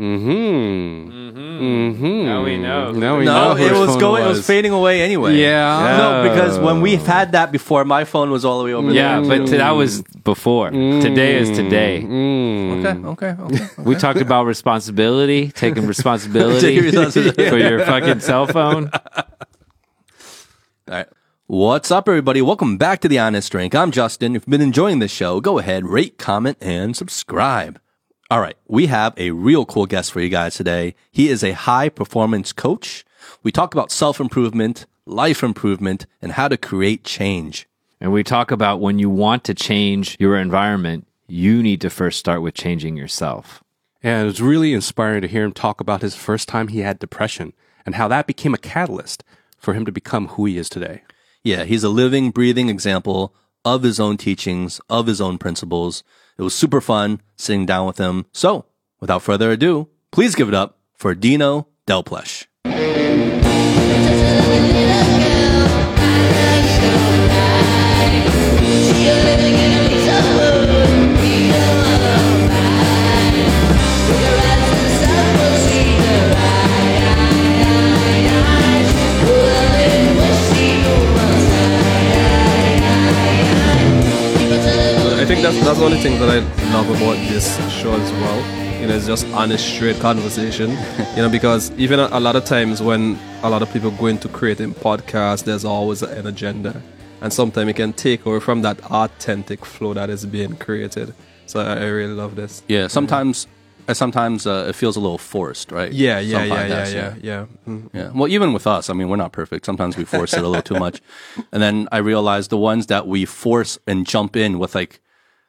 Mm-hmm. Mm-hmm. Now we know. Now we No, know. it was phone going. It was fading away anyway. Yeah. No, because when we had that before, my phone was all the way over Yeah, there. but t- that was before. Today is today. Mm. Okay, okay, okay. We talked about responsibility, taking responsibility Taking responsibility. for your fucking cell phone. All right. What's up, everybody? Welcome back to The Honest Drink. I'm Justin. If you've been enjoying this show, go ahead, rate, comment, and subscribe. All right. We have a real cool guest for you guys today. He is a high performance coach. We talk about self improvement, life improvement, and how to create change. And we talk about when you want to change your environment, you need to first start with changing yourself. And it was really inspiring to hear him talk about his first time he had depression and how that became a catalyst for him to become who he is today. Yeah, he's a living, breathing example of his own teachings, of his own principles. It was super fun sitting down with him. So, without further ado, please give it up for Deano Delpleash. Think that's that's the things that I love about this show as well. You know, it's just honest, straight conversation. you know, because even a, a lot of times when a lot of people go into creating podcasts, there's always an agenda, and sometimes it can take away from that authentic flow that is being created. So I, really love this. Yeah, sometimes, uh, sometimes uh, it feels a little forced, right? Yeah, yeah, Some yeah, yeah, podcasts, yeah, yeah. Mm. Yeah. Well, even with us, I mean, we're not perfect. Sometimes we force it a little too much. And then I realized the ones that we force and jump in with like,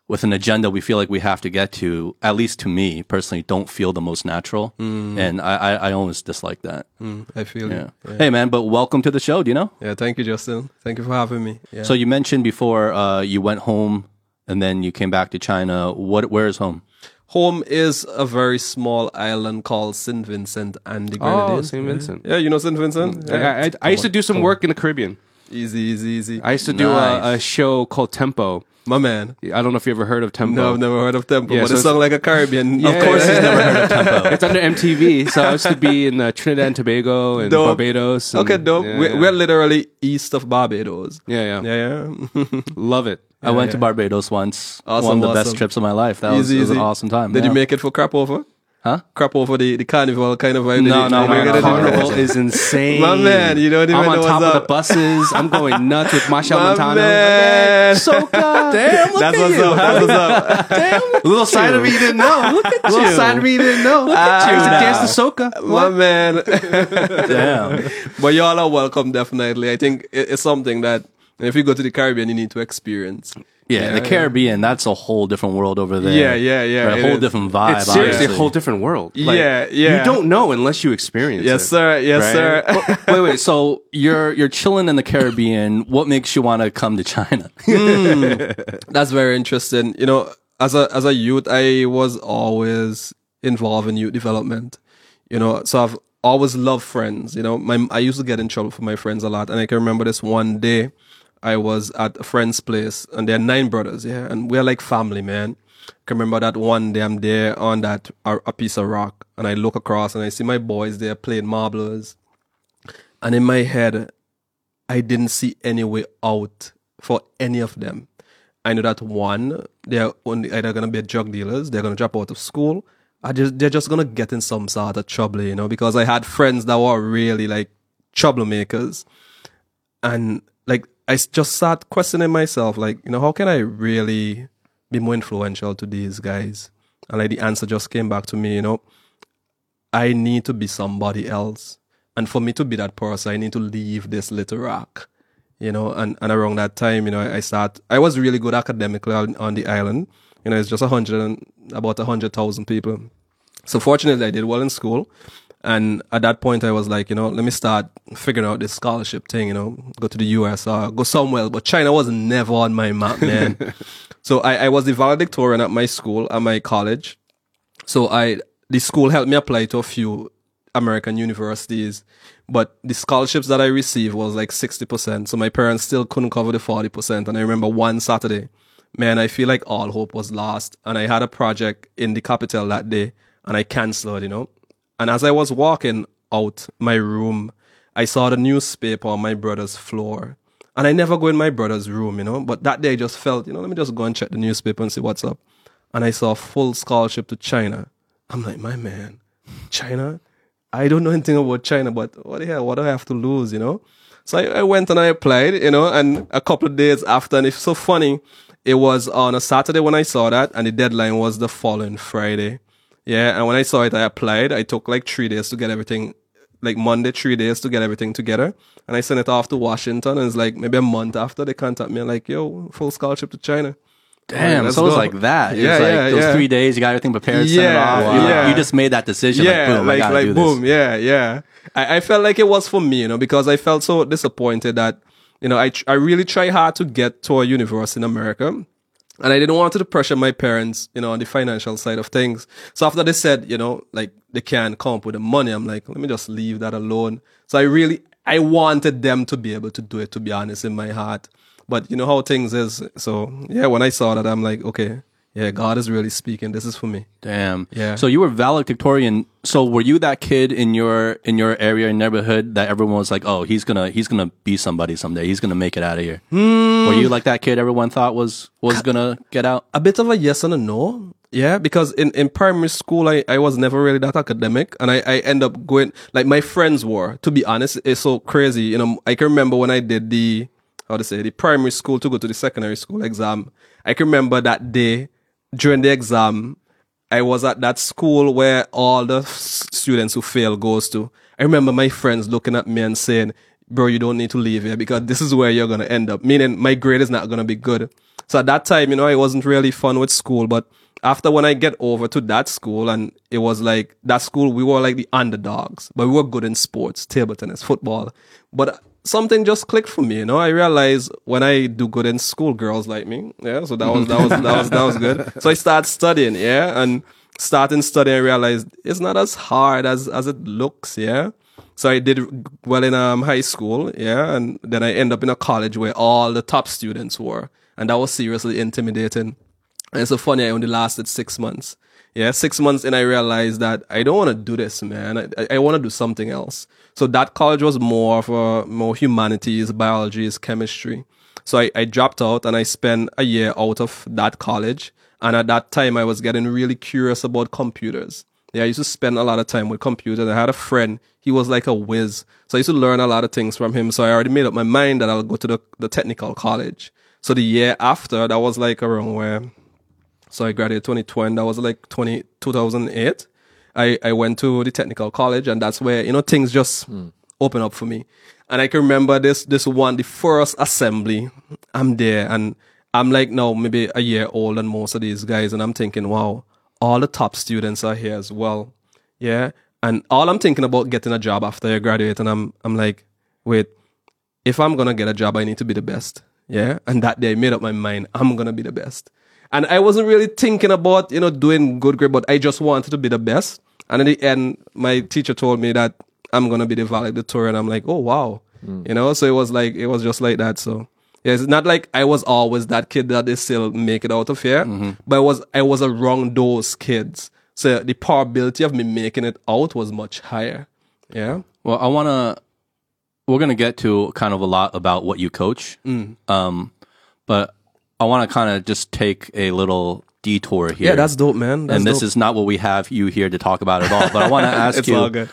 with an agenda we feel like we have to get to, at least to me personally, don't feel the most natural. And I, I, I always dislike that. Mm, I feel Yeah. you. Yeah. Hey, man, but welcome to the show. Do you know? yeah, thank you, Justin. Thank you for having me. Yeah. So you mentioned before uh, you went home and then you came back to China. What? Where is home? Home is a very small island called St. Vincent and the Grenadines. Oh, St. Vincent. Yeah, you know St. Vincent? Yeah. I, I, I used to do some work in the Caribbean. Easy, easy, easy. I used to do Nice. a, a show called Tempo. My man. I don't know if you ever heard of Tempo. No, I've never heard of Tempo, Yeah, but so it it's- sounds like a Caribbean. Yeah, Of course, yeah. he's never heard of Tempo. It's under MTV, so I used to be in uh, Trinidad and Tobago and Dope. Barbados. and- Okay, dope. Yeah, we're, yeah. we're literally east of Barbados. yeah, yeah, Yeah, yeah. Love it. I went to. Barbados once. Awesome, One of the awesome. best trips of my life. That was, easy, it was an awesome time. Did yeah. you make it for Crop Over? Huh? Crop Over the, the carnival kind of vibe? Did No, you- no, did no, you no, get it? Carnival is insane. My man, you don't even I'm on know top what's of the buses. I'm going nuts with Machel My Montano. man. Soca. Damn, look That's at what's you. up. That's what's up. A little side of me you didn't know. Look at little you. side of me you didn't know. Look at I used to you dance to soca. My man. Damn. but y'all are welcome, definitely. I think it's something that if you go to the Caribbean, you need to experience. Yeah, the Caribbean, that's a whole different world over there. Yeah, yeah, yeah, A whole is. different vibe. It's seriously honestly. a whole different world. Like, Yeah, yeah. You don't know unless you experience it. Yes, sir. Yes, Right? sir. wait, wait. So you're you're chilling in the Caribbean. What makes you want to come to China? Hmm. That's very interesting. You know, as a as a youth, I was always involved in youth development. You know, so I've always loved friends. You know, my I used to get in trouble for my friends a lot, and I can remember this one day. I was at a friend's place, and there are nine brothers, yeah, and we're like family, man. I can remember that one day I'm there on that a, a piece of rock, and I look across and I see my boys there playing marbles, and in my head, I didn't see any way out for any of them. I know that one, they're only either gonna be drug dealers, they're gonna drop out of school, I just they're just gonna get in some sort of trouble, you know, because I had friends that were really like troublemakers. And like I just start questioning myself, like, you know, how can I really be more influential to these guys? And like the answer just came back to me, you know, I need to be somebody else. And for me to be that person, I need to leave this little rock you know, and, and around that time, you know, I start, I was really good academically on, on the island. You know, it's just a hundred and about a hundred thousand people. So fortunately, I did well in school. And at that point, I was like, you know, let me start figuring out this scholarship thing, you know, go to the US or go somewhere. But China was never on my map, man. so I, I was the valedictorian at my school, at my college. So I, the school helped me apply to a few American universities, but the scholarships that I received was like 60%. So my parents still couldn't cover the 40%. And I remember one Saturday, man, I feel like all hope was lost. And I had a project in the capital that day. and I canceled, you know. And as I was walking out my room, I saw the newspaper on my brother's floor. And I never go in my brother's room, you know. But that day I just felt, you know, let me just go and check the newspaper and see what's up. And I saw full scholarship to China. I'm like, my man, China? I don't know anything about China, but what the hell, what do I have to lose, you know? So I, I went and I applied, you know, and a couple of days after, and it's so funny, it was on a Saturday when I saw that, and the deadline was the following Friday. Yeah, and when I saw it, I applied. I took like three days to get everything, like Monday, three days to get everything together. And I sent it off to Washington, and it's like maybe a month after they contact me, like, yo, full scholarship to China. Damn, let's so it was go. like that. It Yeah, was like yeah, those yeah. three days, you got everything prepared, sent Yeah, off. You, like, yeah. you just made that decision. yeah, like, boom, like like boom, yeah, yeah. I, I felt like it was for me, you know, because I felt so disappointed that you know I tr- I really try hard to get to a university in America, and I didn't want to pressure my parents, you know, on the financial side of things. So after they said, you know, like they can't come up with the money, I'm like, let me just leave that alone. So I really I wanted them to be able to do it, to be honest, in my heart. But you know how things is. So yeah, when I saw that, I'm like, okay, yeah, God is really speaking. This is for me. Damn. Yeah. So you were valedictorian. So were you that kid in your in your area and neighborhood that everyone was like, oh, he's gonna he's gonna be somebody someday. He's gonna make it out of here. Hmm. Were you like that kid everyone thought was was gonna get out? a bit of a yes and a no. Yeah, because in, in primary school, I, I was never really that academic. And I, I end up going, like my friends were, to be honest, it's so crazy. You know, I can remember when I did the, how to say, the primary school to go to the secondary school exam. I can remember that day during the exam, I was at that school where all the students who fail goes to. I remember my friends looking at me and saying, bro, you don't need to leave here because this is where you're going to end up. Meaning my grade is not going to be good. So at that time, you know, I wasn't really fun with school, but after when I get over to that school and it was like that school, we were like the underdogs, but we were good in sports, table tennis, football. But something just clicked for me, you know. I realized when I do good in school, girls like me. Yeah. So that was, that was, that was, that was good. So I started studying. Yeah. And starting studying, I realized it's not as hard as, as it looks. Yeah. So I did well in um, high school, yeah, and then I end up in a college where all the top students were, and that was seriously intimidating. And it's so funny, I only lasted six months. Yeah, six months, and I realized that I don't want to do this, man. I, I, want to do something else. So that college was more for more humanities, biologies, chemistry. So I, I dropped out and I spent a year out of that college. And at that time, I was getting really curious about computers. Yeah, I used to spend a lot of time with computers. I had a friend, he was like a whiz. So I used to learn a lot of things from him. So I already made up my mind that I'll go to the, the technical college. So the year after, that was like around where, so I graduated 2020, that was like 20, 2008. I, I went to the technical college and that's where, you know, things just hmm. open up for me. And I can remember this, this one, the first assembly, I'm there and I'm like now maybe a year old than most of these guys. And I'm thinking, wow, all the top students are here as well. Yeah. And all I'm thinking about getting a job after I graduate. And I'm, I'm like, wait, if I'm gonna get a job, I need to be the best. Yeah. And that day I made up my mind, I'm gonna be the best. And I wasn't really thinking about, you know, doing good grade, but I just wanted to be the best. And in the end, my teacher told me that I'm gonna be the valedictorian. I'm like, oh wow. You know, so it was like it was just like that. So yeah, it's not like I was always that kid that they still make it out of here. But I was I was around those kids. So the probability of me making it out was much higher. Yeah. Well, I want to. We're gonna get to kind of a lot about what you coach, Mm. um, but I want to kind of just take a little detour here. Yeah, that's dope, man. That's and this dope. is not what we have you here to talk about at all. But I want to ask it's you all good.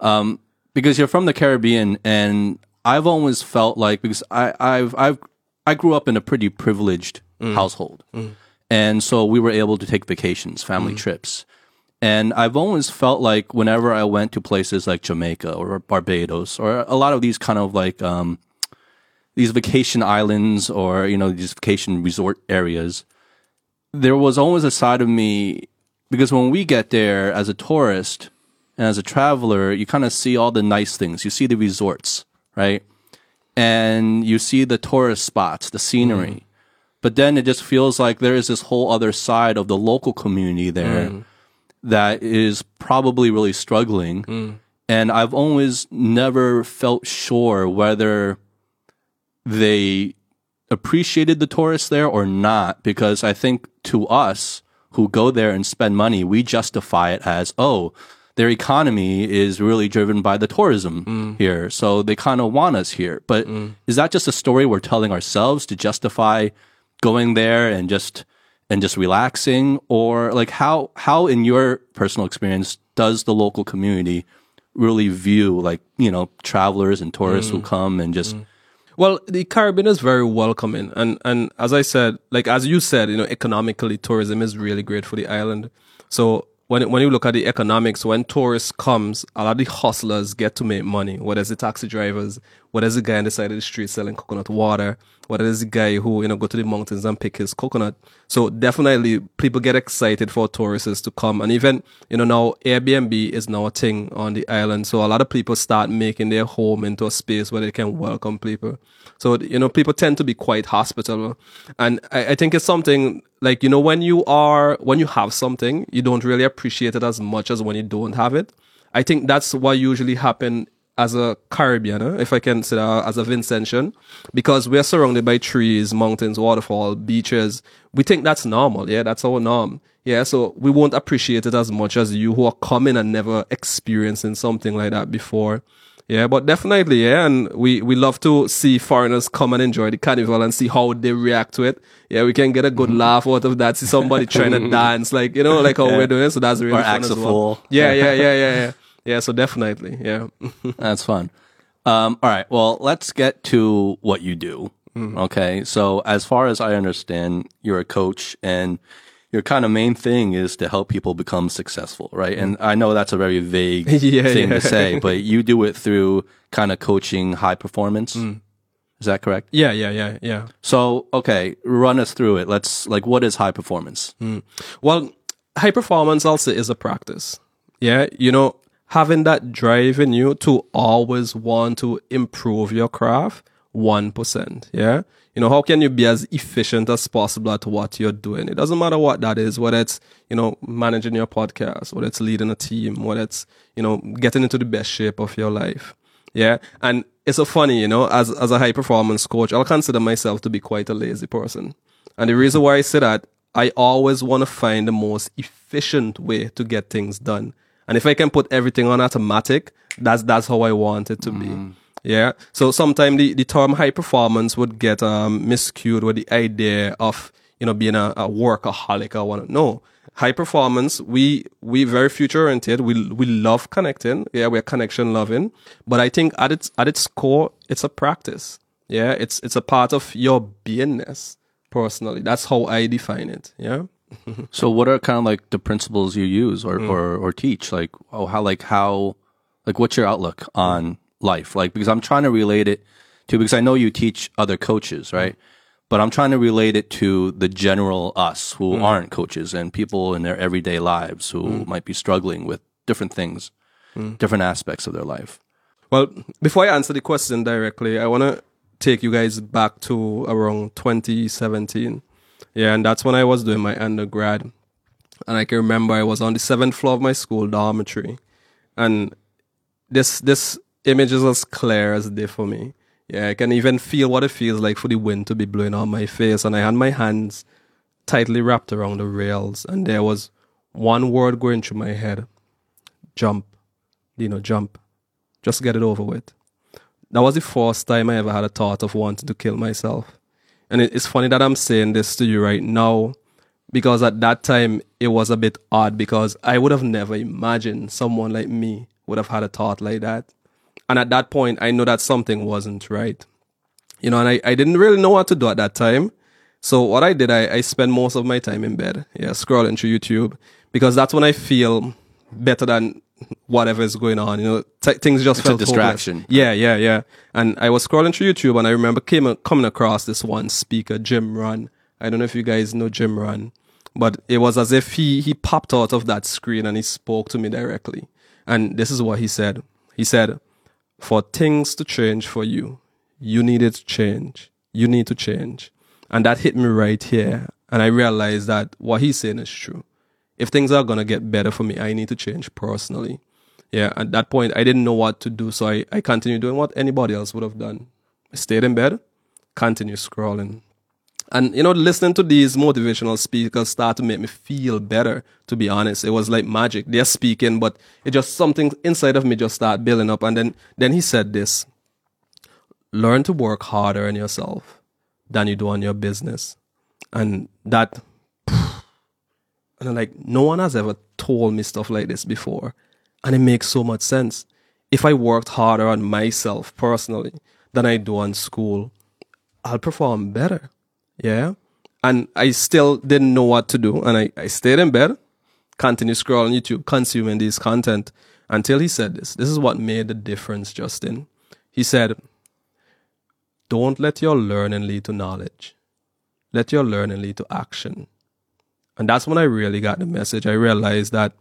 um, because you're from the Caribbean, and I've always felt like because I, I've I've I grew up in a pretty privileged household, and so we were able to take vacations, family trips, and I've always felt like whenever I went to places like Jamaica or Barbados or a lot of these kind of like um, these vacation islands or you know these vacation resort areas, there was always a side of me because when we get there as a tourist and as a traveler, you kind of see all the nice things. You see the resorts, right? And you see the tourist spots, the scenery. Mm-hmm. But then it just feels like there is this whole other side of the local community there mm. that is probably really struggling. Mm. And I've always never felt sure whether they appreciated the tourists there or not, because I think to us, who go there and spend money, we justify it as, oh, their economy is really driven by the tourism mm. here. So they kind of want us here. But mm. is that just a story we're telling ourselves to justify going there and just and just relaxing or like how how in your personal experience does the local community really view like, you know, travelers and tourists who mm. come and just Well, the Caribbean is very welcoming, and and as I said, like as you said, you know, economically, tourism is really great for the island. So when when you look at the economics, when tourists comes, a lot of the hustlers get to make money. Whether it's the taxi drivers, whether it's the guy on the side of the street selling coconut water, whether it's the guy who you know go to the mountains and pick his coconut. So definitely, people get excited for tourists to come, and even you know now Airbnb is now a thing on the island. So a lot of people start making their home into a space where they can welcome people. So you know, people tend to be quite hospitable, and I, I think it's something like you know when you are when you have something, you don't really appreciate it as much as when you don't have it. I think that's what usually happen as a Caribbean, eh, if I can say that as a Vincentian, because we're surrounded by trees, mountains, waterfall, beaches. We think that's normal. Yeah, that's our norm. Yeah, so we won't appreciate it as much as you who are coming and never experiencing something like that before. Yeah, but definitely, yeah, and we, we love to see foreigners come and enjoy the carnival and see how they react to it. Yeah, we can get a good laugh out of that. See somebody trying to dance, like you know, like how we're doing. So that's really Or fun as well. fool. Yeah, yeah, yeah, yeah, yeah. Yeah, so definitely, yeah. That's fun. Um, all right. Well, let's get to what you do. Mm-hmm. Okay. So, as far as I understand, you're a coach and your kind of main thing is to help people become successful, right? Mm-hmm. And I know that's a very vague Yeah, thing yeah. to say, but you do it through kind of coaching high performance. Mm. Is that correct? yeah, yeah, yeah, yeah. So, okay, run us through it. Let's like, what is high performance? Mm. Well, high performance also is a practice. Yeah, you know, having that drive in you to always want to improve your craft 1%. Yeah. You know, how can you be as efficient as possible at what you're doing? It doesn't matter what that is, whether it's, you know, managing your podcast, whether it's leading a team, whether it's, you know, getting into the best shape of your life. Yeah. And it's so funny, you know, as, as a high performance coach, I'll consider myself to be quite a lazy person. And the reason why I say that, I always want to find the most efficient way to get things done. And if I can put everything on automatic, that's, that's how I want it to be. Yeah. So sometimes the, the term high performance would get, um, miscued with the idea of, you know, being a, a workaholic. I want to know high performance. We, we very future oriented. We, we love connecting. Yeah. We're connection loving, but I think at its, at its core, it's a practice. Yeah. It's, it's a part of your beingness personally. That's how I define it. Yeah. So, what are kind of like the principles you use or, mm. or, or teach? Like, oh, how, like, how, like, what's your outlook on life? Like, because I'm trying to relate it to, because I know you teach other coaches, right? But I'm trying to relate it to the general us who mm. aren't coaches and people in their everyday lives who mm. might be struggling with different things, different aspects of their life. Well, before I answer the question directly, I want to take you guys back to around 2017. Yeah, and that's when I was doing my undergrad. And I can remember I was on the seventh floor of my school dormitory. And this this image is as clear as day for me. Yeah, I can even feel what it feels like for the wind to be blowing on my face. And I had my hands tightly wrapped around the rails. And there was one word going through my head jump. You know, jump. Just get it over with. That was the first time I ever had a thought of wanting to kill myself. And it, it's funny that I'm saying this to you right now because at that time it was a bit odd because I would have never imagined someone like me would have had a thought like that. And at that point, I know that something wasn't right. You know, and I, I didn't really know what to do at that time. So what I did, I, I spent most of my time in bed, yeah, scrolling through YouTube because that's when I feel better than whatever is going on. You know, t- things just It's a felt hopeless. distraction. Yeah, yeah, yeah. And I was scrolling through YouTube and I remember came coming across this one speaker, Jim Rohn. I don't know if you guys know Jim Rohn, but it was as if he he popped out of that screen and he spoke to me directly. And this is what he said. He said, "For things to change for you, you needed to change. You need to change." And that hit me right here. And I realized that what he's saying is true. If things are going to get better for me, I need to change personally. Yeah, at that point, I didn't know what to do. So I, I continued doing what anybody else would have done. I stayed in bed, continued scrolling. And you know, listening to these motivational speakers start to make me feel better. To be honest, it was like magic. They're speaking, but it just something inside of me just start building up. And then, then he said this: learn to work harder on yourself than you do on your business, and that. And I'm like, no one has ever told me stuff like this before, and it makes so much sense. If I worked harder on myself personally than I do on school, I'll perform better. Yeah. And I still didn't know what to do. And I, I stayed in bed, continued scrolling YouTube, consuming this content until he said this. This is what made the difference, Justin. He said, Don't let your learning lead to knowledge. Let your learning lead to action. And that's when I really got the message. I realized that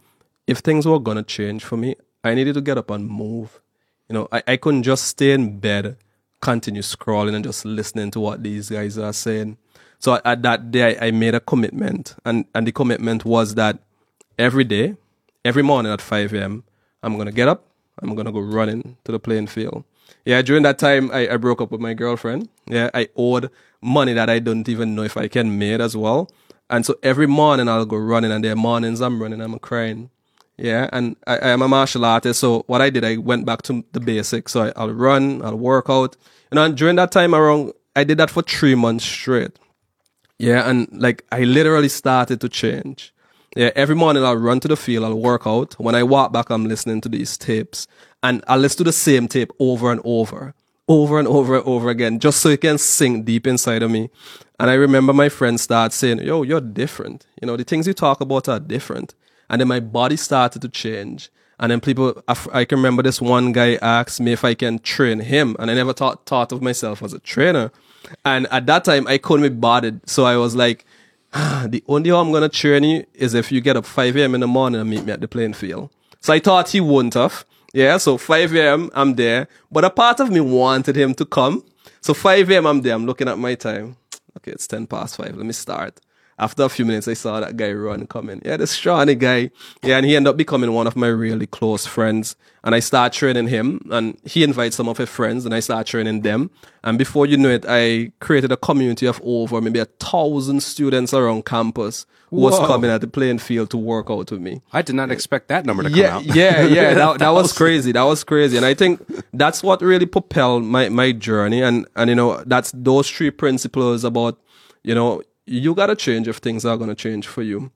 if things were going to change for me, I needed to get up and move. You know, I, I couldn't just stay in bed, continue scrolling and just listening to what these guys are saying. So at that day, I made a commitment, and, and the commitment was that every day, every morning at 5 a.m., I'm going to get up, I'm going to go running to the playing field. Yeah, during that time, I, I broke up with my girlfriend. Yeah, I owed money that I don't even know if I can make as well. And so every morning I'll go running, and there mornings I'm running, I'm crying. Yeah, and I, I am a martial artist, so what I did, I went back to the basics. So I, I'll run, I'll work out. You know, and during that time around, I did that for three months straight. Yeah, and like I literally started to change. Yeah, every morning I'll run to the field, I'll work out. When I walk back, I'm listening to these tapes and I'll listen to the same tape over and over, over and over and over again, just so it can sink deep inside of me. And I remember my friends start saying, yo, you're different. You know, the things you talk about are different. And then my body started to change. And then people, I can remember this one guy asked me if I can train him. And I never thought, thought of myself as a trainer. And at that time, I couldn't be bothered. So I was like, ah, the only way I'm going to train you is if you get up 5 a.m. in the morning and meet me at the playing field. So I thought he wouldn't have. Yeah. So 5 a.m. I'm there. But a part of me wanted him to come. So 5 a.m. I'm there. I'm looking at my time. Okay. It's 10 past 5. Let me start. After a few minutes, I saw that guy run coming. Yeah, the scrawny guy. Yeah, and he ended up becoming one of my really close friends. And I start training him, and he invites some of his friends, and I start training them. And before you know it, I created a community of over maybe a thousand students around campus who was coming at the playing field to work out with me. I did not expect that number to come Yeah, out. yeah, yeah. That, that was crazy. That was crazy. And I think that's what really propelled my, my journey. And, and, you know, that's those three principles about, you know, you got to change if things are going to change for you.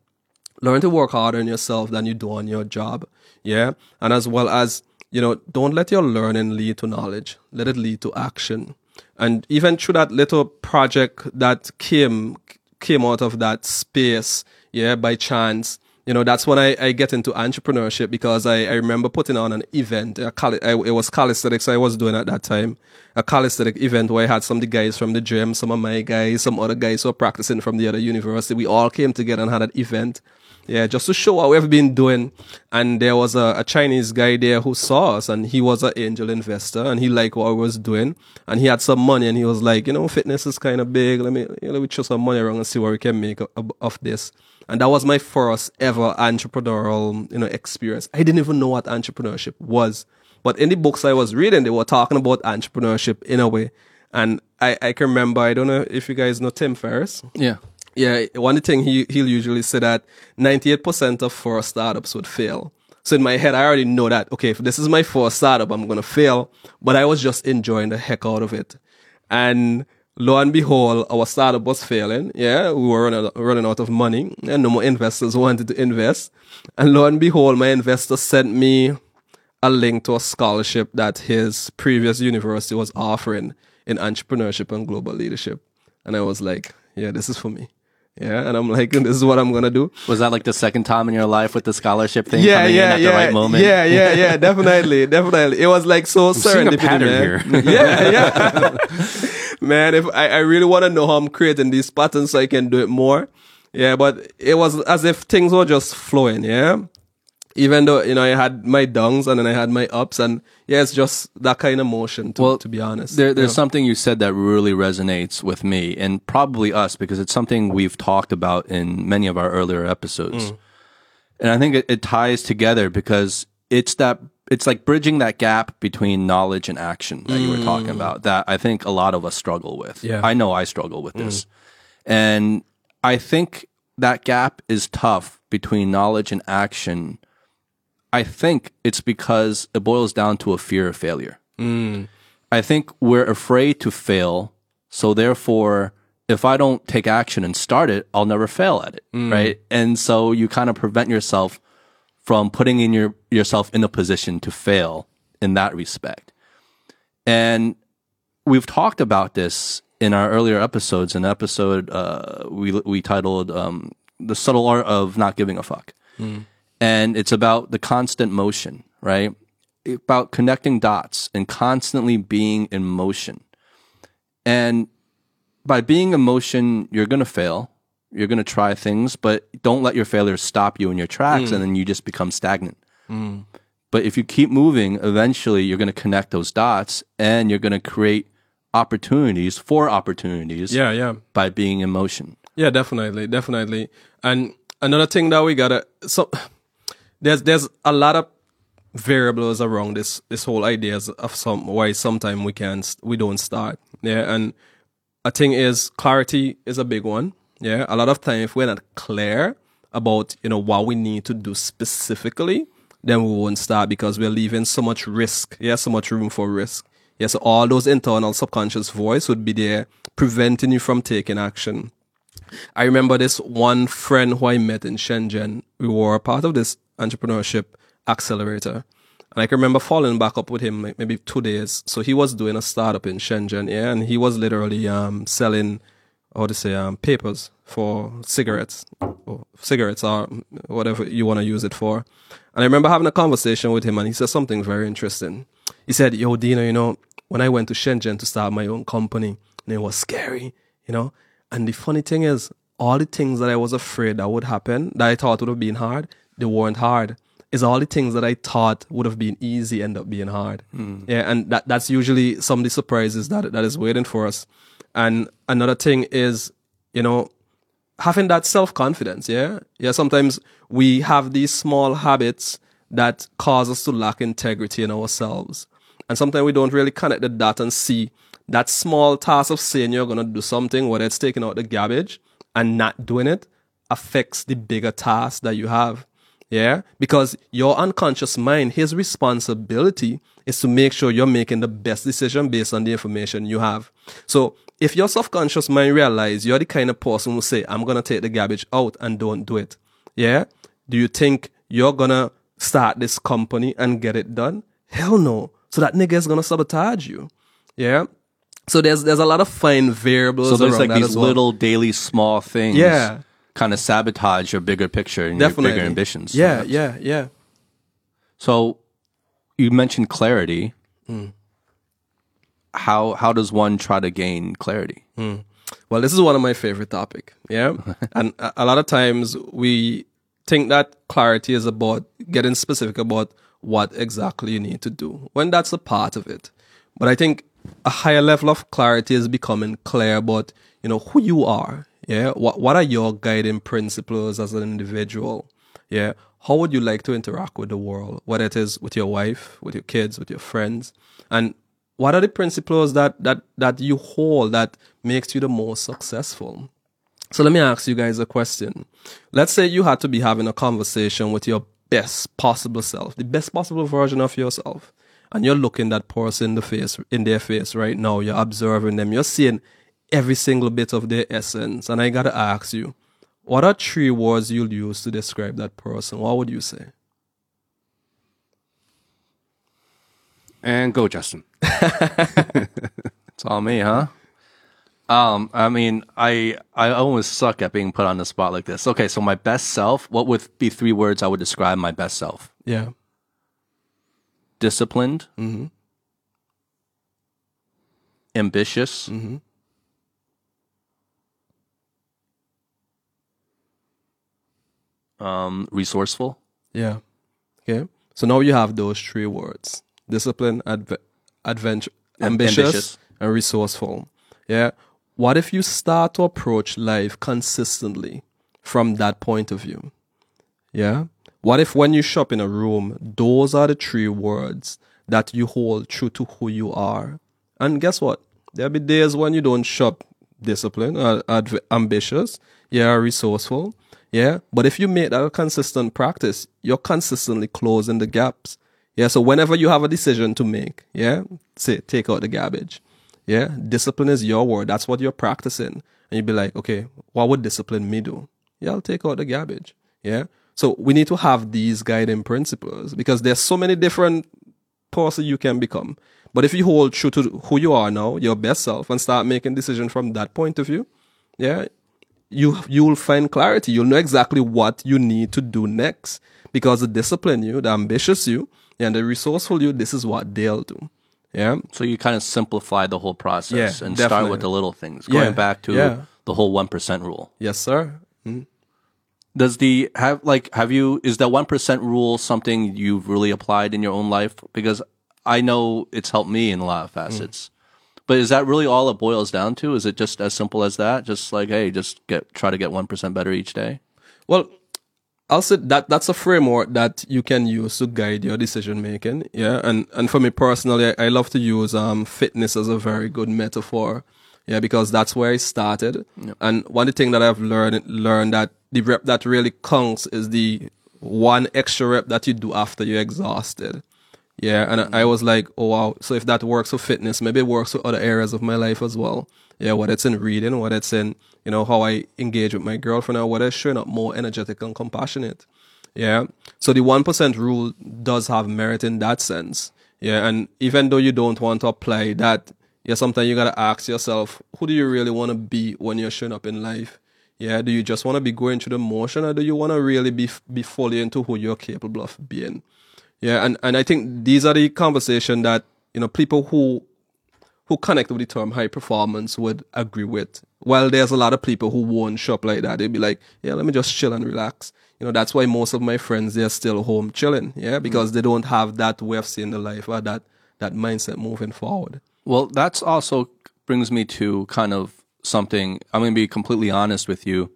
Learn to work harder on yourself than you do on your job. Yeah. And as well as, you know, don't let your learning lead to knowledge. Let it lead to action. And even through that little project that came, came out of that space, yeah, by chance, you know, that's when I, I get into entrepreneurship because I, I remember putting on an event. Cali- I, it was calisthenics I was doing at that time. A calisthenic event where I had some of the guys from the gym, some of my guys, some other guys who were practicing from the other university. We all came together and had an event. Yeah, just to show what we've been doing. And there was a, a Chinese guy there who saw us and he was an angel investor and he liked what I was doing. And he had some money and he was like, you know, fitness is kind of big. Let me, you know, let me throw some money around and see what we can make of, of this. And that was my first ever entrepreneurial, you know, experience. I didn't even know what entrepreneurship was. But in the books I was reading, they were talking about entrepreneurship in a way. And I, I can remember, I don't know if you guys know Tim Ferriss. Yeah. Yeah, one thing he he'll usually say that 98% of first startups would fail. So in my head, I already know that okay, if this is my first startup, I'm gonna fail. But I was just enjoying the heck out of it, and lo and behold, our startup was failing. Yeah, we were running, running out of money, and no more investors wanted to invest. And lo and behold, my investor sent me a link to a scholarship that his previous university was offering in entrepreneurship and global leadership. And I was like, yeah, this is for me. Yeah. And I'm like, this is what I'm going to do. Was that like the second time in your life with the scholarship thing Yeah, coming yeah, in at yeah. the right moment? Yeah, yeah, yeah. Definitely, definitely. It was like so a serendipity, pattern man. here. yeah, yeah. Man, if I, I really want to know how I'm creating these patterns so I can do it more. Yeah, but it was as if things were just flowing. Yeah. Even though, you know, I had my downs and then I had my ups and yeah, it's just that kind of motion to, Well, to be honest. There, there's Yeah. something you said that really resonates with me and probably us because it's something we've talked about in many of our earlier episodes. Mm. And I think it, it ties together because it's that it's like bridging that gap between knowledge and action that you were talking mm. about that I think a lot of us struggle with. Yeah. I know I struggle with this. Mm. And I think that gap is tough between knowledge and action. I think it's because it boils down to a fear of failure. Mm. I think we're afraid to fail. So therefore, if I don't take action and start it, I'll never fail at it. Right. And so you kind of prevent yourself from putting in your, yourself in a position to fail in that respect. And we've talked about this in our earlier episodes. An episode uh, we we titled um, "The Subtle Art of Not Giving a Fuck," and it's about the constant motion, right? About connecting dots and constantly being in motion. And by being in motion, you're gonna fail. You're gonna try things, but don't let your failures stop you in your tracks, mm. and then you just become stagnant. Mm. But if you keep moving, eventually you're going to connect those dots and you're going to create opportunities for opportunities Yeah, yeah. by being in motion. Yeah, definitely, definitely. And another thing that we gotta so there's there's a lot of variables around this this whole ideas of some why sometimes we can not we don't start. Yeah, and a thing is clarity is a big one. Yeah, a lot of time if we're not clear about you know what we need to do specifically, then we won't start because we're leaving so much risk. Yeah, so much room for risk. Yeah, so all those internal subconscious voice would be there preventing you from taking action. I remember this one friend who I met in Shenzhen. We were part of this entrepreneurship accelerator. And I can remember following back up with him like maybe two days. So he was doing a startup in Shenzhen, yeah, and he was literally um, selling, how to say, um, papers for cigarettes, or cigarettes or whatever you want to use it for. And I remember having a conversation with him, and he said something very interesting. He said, "Yo, Deano, you know, when I went to Shenzhen to start my own company, and it was scary, you know. And the funny thing is, all the things that I was afraid that would happen, that I thought would have been hard, they weren't hard. Is all the things that I thought would have been easy end up being hard. Yeah, and that that's usually some of the surprises that that is waiting for us. And another thing is, you know, having that self confidence. Yeah. Yeah. Sometimes we have these small habits that cause us to lack integrity in ourselves. And sometimes we don't really connect the dot and see that small task of saying you're going to do something, whether it's taking out the garbage and not doing it, affects the bigger task that you have. Yeah. Because your unconscious mind, his responsibility is to make sure you're making the best decision based on the information you have. So if your subconscious mind realize you're the kind of person who say, I'm going to take the garbage out and don't do it. Yeah. Do you think you're going to start this company and get it done? Hell no. So that nigga is going to sabotage you. Yeah. So there's, there's a lot of fine variables. So there's like these well. little daily small things. Yeah. Kind of sabotage your bigger picture and Definitely. your bigger ambitions. Yeah. Yeah. Yeah. So you mentioned clarity. Hmm. How how does one try to gain clarity? Hmm. Well, this is one of my favorite topic. Yeah. and a, a lot of times we think that clarity is about getting specific about what exactly you need to do when that's a part of it. But I think a higher level of clarity is becoming clear about, you know, who you are. Yeah. What, what are your guiding principles as an individual? Yeah. How would you like to interact with the world? Whether it is with your wife, with your kids, with your friends. And what are the principles that, that, that you hold that makes you the most successful? So let me ask you guys a question. Let's say you had to be having a conversation with your best possible self, the best possible version of yourself. And you're looking that person in the face, in their face right now. You're observing them. You're seeing every single bit of their essence. And I gotta ask you, what are three words you'll use to describe that person? What would you say? And go, Justin. It's all me, huh? Um, I mean, I I always suck at being put on the spot like this. Okay, so my best self. What would be three words I would describe my best self? Yeah. Disciplined, Mm-hmm. ambitious, Mm-hmm. um, resourceful. Yeah. Okay. So now you have those three words: discipline, adve- adventure, Am- ambitious, ambitious. and resourceful. Yeah. What if you start to approach life consistently from that point of view? Yeah. What if when you shop in a room, those are the three words that you hold true to who you are? And guess what? There'll be days when you don't shop disciplined, are, adv- ambitious, yeah, resourceful, yeah. But if you make that a consistent practice, you're consistently closing the gaps. Yeah. So whenever you have a decision to make, yeah, say take out the garbage. Yeah. Discipline is your word. That's what you're practicing. And you'd be like, okay, what would discipline me do? Yeah, I'll take out the garbage. Yeah. So we need to have these guiding principles because there's so many different person you can become. But if you hold true to who you are now, your best self, and start making decisions from that point of view, yeah, you you'll find clarity. You'll know exactly what you need to do next because the discipline you, the ambitious you, and the resourceful you, this is what they'll do. Yeah. So you kind of simplify the whole process Yeah, and start with the little things, going Yeah, back to yeah. the whole 1% rule. Yes, sir. Hmm. Does the have like have you is that one percent rule something you've really applied in your own life? Because I know it's helped me in a lot of hmm. facets. But is that really all it boils down to? Is it just as simple as that? Just like, hey, just get try to get one percent better each day? Well, I'll that that's a framework that you can use to guide your decision making. Yeah, and and for me personally, I, I love to use um fitness as a very good metaphor. Yeah, because that's where I started. And one of the things that I've learned learned that the rep that really counts is the one extra rep that you do after you're exhausted. Yeah, and I I was like, oh wow. So if that works for fitness, maybe it works for other areas of my life as well. Yeah, whether it's in reading, whether it's in you know how I engage with my girlfriend, or whether showing up more energetic and compassionate. Yeah. So the one percent rule does have merit in that sense. Yeah, and even though you don't want to apply that, yeah, sometimes you gotta ask yourself, who do you really want to be when you're showing up in life? Yeah, do you just want to be going through the motion, or do you want to really be be fully into who you're capable of being? Yeah, and, and I think these are the conversation that you know people who who connect with the term high performance would agree with. While there's a lot of people who won't shop like that, they'd be like, yeah, let me just chill and relax. You know, that's why most of my friends they're still home chilling, yeah, mm. because they don't have that way of seeing the life or that that mindset moving forward. Well, that's also brings me to kind of something. I'm going to be completely honest with you.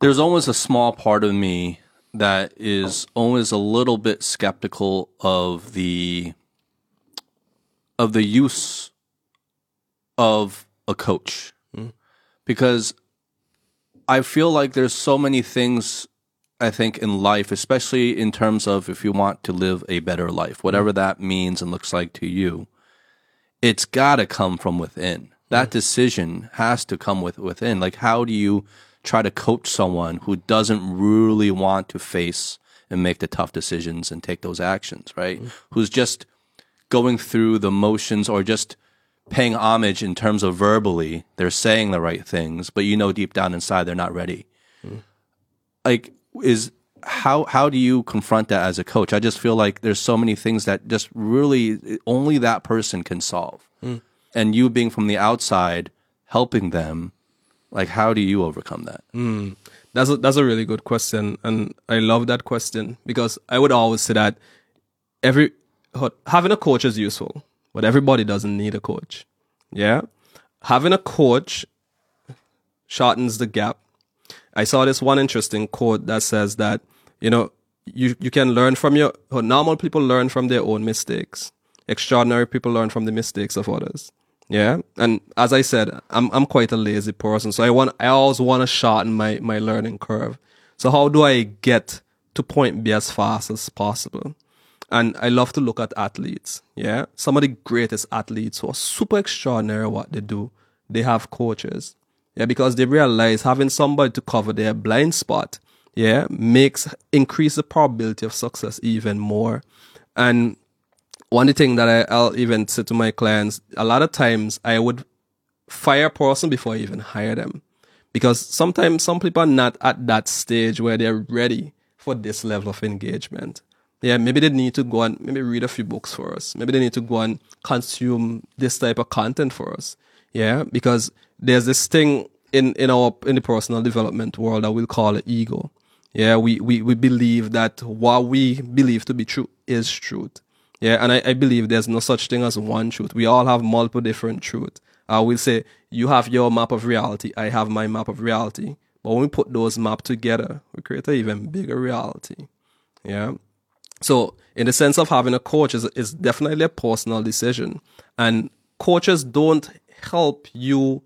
There's always a small part of me that is always a little bit skeptical of the of the use of a coach hmm. because I feel like there's so many things I think in life, especially in terms of if you want to live a better life, whatever hmm. that means and looks like to you, it's got to come from within. That hmm. decision has to come with within. Like, how do you try to coach someone who doesn't really want to face and make the tough decisions and take those actions, right? Who's just going through the motions or just paying homage in terms of verbally, they're saying the right things, but you know deep down inside they're not ready. Mm-hmm. Like, is how how do you confront that as a coach? I just feel like there's so many things that just really only that person can solve, mm. and you being from the outside helping them, like how do you overcome that? Mm. That's a, that's a really good question, and I love that question because I would always say that every having a coach is useful, but everybody doesn't need a coach. Yeah, having a coach shortens the gap. I saw this one interesting quote that says that you know you you can learn from your normal people learn from their own mistakes. Extraordinary people learn from the mistakes of others. Yeah. And as I said, I'm I'm quite a lazy person. So I want I always want to shorten my, my learning curve. So how do I get to point B as fast as possible? And I love to look at athletes. Yeah. Some of the greatest athletes who are super extraordinary what they do, they have coaches. Yeah, because they realize having somebody to cover their blind spot, yeah, makes increase the probability of success even more. And one thing that I, I'll even say to my clients, a lot of times I would fire a person before I even hire them. Because sometimes some people are not at that stage where they're ready for this level of engagement. Yeah, maybe they need to go and maybe read a few books for us. Maybe they need to go and consume this type of content for us. Yeah, because there's this thing in, in our in the personal development world that we'll call it ego. Yeah, we, we, we believe that what we believe to be true is truth. Yeah, and I, I believe there's no such thing as one truth. We all have multiple different truths. I will say you have your map of reality, I have my map of reality. But when we put those maps together, we create an even bigger reality. Yeah. So in the sense of having a coach is is definitely a personal decision. And coaches don't help you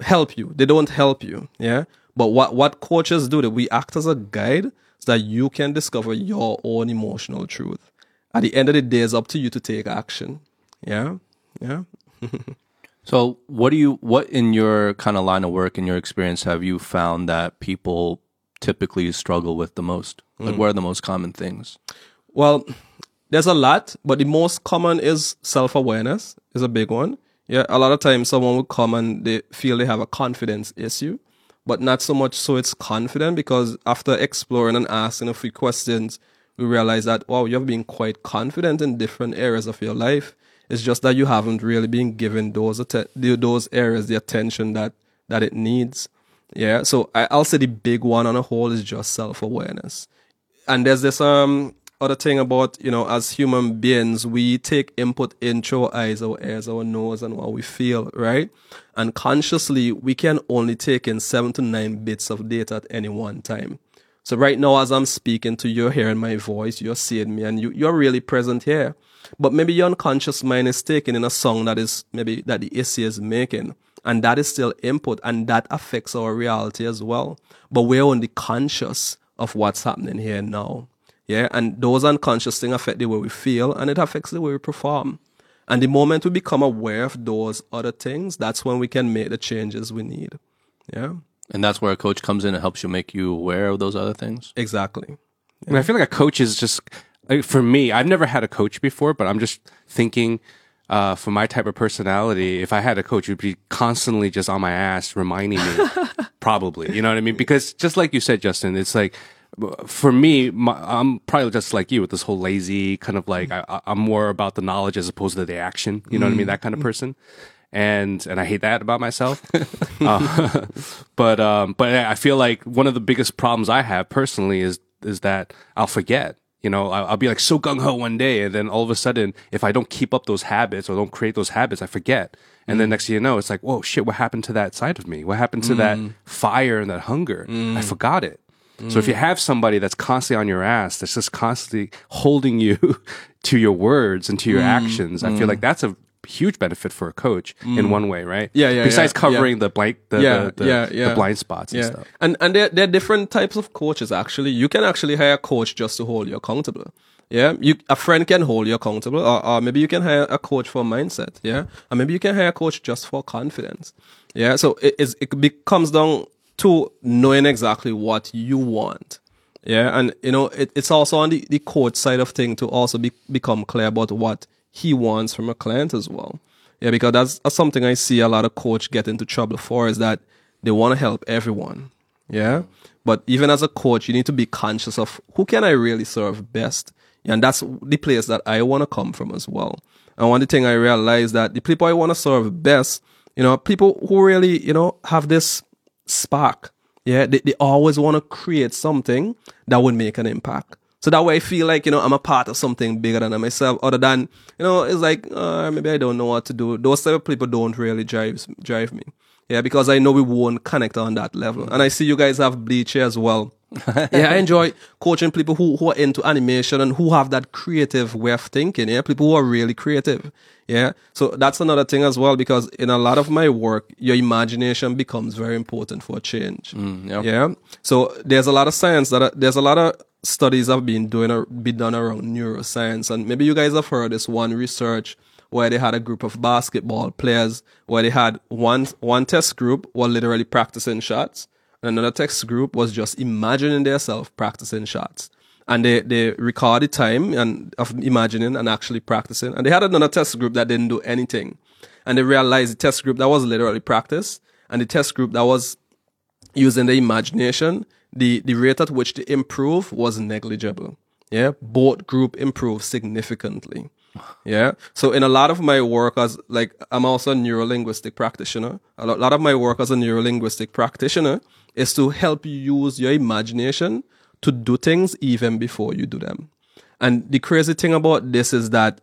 help you. They don't help you. Yeah. But what, what coaches do that we act as a guide so that you can discover your own emotional truth. At the end of the day, it's up to you to take action. Yeah. Yeah. So, what do you, what in your kind of line of work, in your experience, have you found that people typically struggle with the most? Like, mm. what are the most common things? Well, there's a lot, but the most common is self awareness is a big one. Yeah, a lot of times someone will come and they feel they have a confidence issue, but not so much so it's confident because after exploring and asking a few questions, we realize that wow, you've been quite confident in different areas of your life. It's just that you haven't really been given those those areas the attention that that it needs. Yeah, so I, I'll say the big one on a whole is just self awareness and there's this um other thing about you know as human beings we take input into our eyes our ears our nose and what we feel right? And consciously we can only take in seven to nine bits of data at any one time. So right now as i'm speaking to you hearing my voice you're seeing me and you, you're really present here. But maybe your unconscious mind is taking in a song that is maybe that the AC is making and that is still input and that affects our reality as well but we're only conscious of what's happening here now. Yeah. And those unconscious things affect the way we feel and it affects the way we perform. And the moment we become aware of those other things, that's when we can make the changes we need. Yeah. And that's where a coach comes in and helps you make you aware of those other things. Exactly. I, mean, I feel like a coach is just like, for me. I've never had a coach before, but I'm just thinking uh, for my type of personality, if I had a coach, it'd be constantly just on my ass, reminding me. probably, you know what I mean? Because just like you said, Justin, it's like for me, my, I'm probably just like you with this whole lazy kind of like I, I'm more about the knowledge as opposed to the action. You know what I mean? That kind of person. And and I hate that about myself. uh, but um, but I feel like one of the biggest problems I have personally is is that I'll forget. You know, I'll, I'll be like so gung ho one day, and then all of a sudden, if I don't keep up those habits or don't create those habits, I forget. And then mm. next thing you know, it's like, whoa, shit, what happened to that side of me? What happened to that mm. fire and that hunger? I mm. forgot it. So if you have somebody that's constantly on your ass, that's just constantly holding you to your words and to your actions, I feel like that's a huge benefit for a coach in mm. one way, right? Yeah, yeah, Besides yeah, covering the blank, the, Yeah, the, the, yeah, the blind spots and stuff. And and there, there are different types of coaches actually. You can actually hire a coach just to hold you accountable. Yeah. You a friend can hold you accountable, or, or maybe you can hire a coach for mindset. Yeah. And maybe you can hire a coach just for confidence. Yeah. So it is it becomes down to knowing exactly what you want. Yeah. And you know, it, it's also on the, the coach side of thing to also be, become clear about what he wants from a client as well. Yeah, because that's, that's something I see a lot of coach get into trouble for is that they want to help everyone. Yeah. But even as a coach, you need to be conscious of who can I really serve best. And that's the place that I want to come from as well. And one thing I realized that the people I want to serve best, you know, people who really, you know, have this spark. Yeah. They, they always want to create something that would make an impact. So that way I feel like, you know, I'm a part of something bigger than myself, other than, you know, it's like, uh, maybe I don't know what to do. Those type of people don't really drive, drive me. Yeah, because I know we won't connect on that level. And I see you guys have Bleach here as well. yeah, I enjoy coaching people who, who are into animation and who have that creative way of thinking. Yeah, people who are really creative. Yeah. So that's another thing as well, because in a lot of my work, your imagination becomes very important for change. yeah. Yeah. So there's a lot of science that are, there's a lot of studies have been doing been done around neuroscience, and maybe you guys have heard this one research where they had a group of basketball players where they had one one test group was literally practicing shots, and another test group was just imagining themselves practicing shots. And they, they record the time and of imagining and actually practicing. And they had another test group that didn't do anything. And they realized the test group that was literally practice and the test group that was using the imagination, the, the rate at which they improve was negligible. Yeah. Both group improved significantly. Yeah. So in a lot of my work as like, I'm also a neurolinguistic practitioner. A lot, lot of my work as a neurolinguistic practitioner is to help you use your imagination to do things even before you do them. And the crazy thing about this is that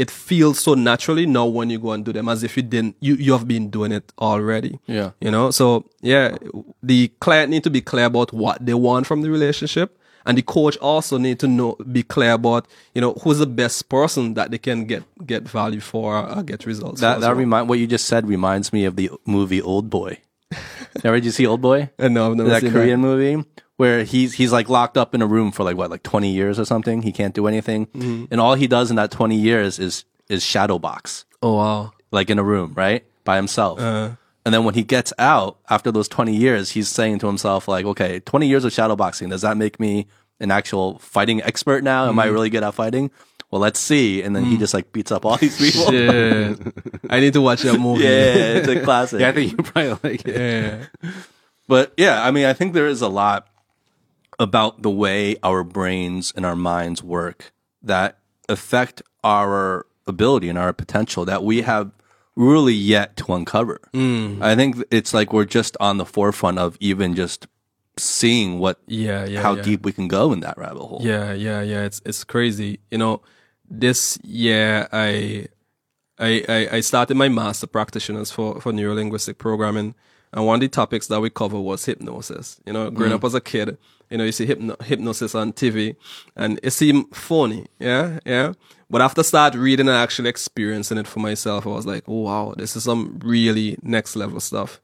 it feels so naturally now when you go and do them as if you didn't, you, you have been doing it already. Yeah. You know, so yeah, the client need to be clear about what they want from the relationship. And the coach also need to know, be clear about, you know, who's the best person that they can get, get value for or get results. That as that well. remind what you just said reminds me of the movie Old Boy. Never did you see Old Boy? And no, I've never that seen Korean movie where he's he's like locked up in a room for like what like 20 years or something. He can't do anything, mm-hmm. and all he does in that 20 years is is shadow box Oh wow. like in a room, right? By himself. Uh-huh. and then when he gets out after those 20 years, he's saying to himself like, okay, 20 years of shadow boxing, does that make me an actual fighting expert now? Am I mm-hmm. really good at fighting? Well, let's see. And then he mm. just like beats up all these people. Yeah. I need to watch that movie. Yeah, it's a classic. Yeah, I think you probably like it. Yeah. But yeah, I mean, I think there is a lot about the way our brains and our minds work that affect our ability and our potential that we have really yet to uncover. Mm. I think it's like we're just on the forefront of even just seeing what Yeah, yeah. how yeah. deep we can go in that rabbit hole. Yeah, yeah, yeah. It's it's crazy. You know, this year I I I, I started my master practitioners for for neurolinguistic programming, and one of the topics that we cover was hypnosis. You know, growing mm. up as a kid, you know, you see hypno- hypnosis on TV, and it seemed phony. Yeah, yeah. But after start reading and actually experiencing it for myself, I was like, oh, wow, this is some really next level stuff.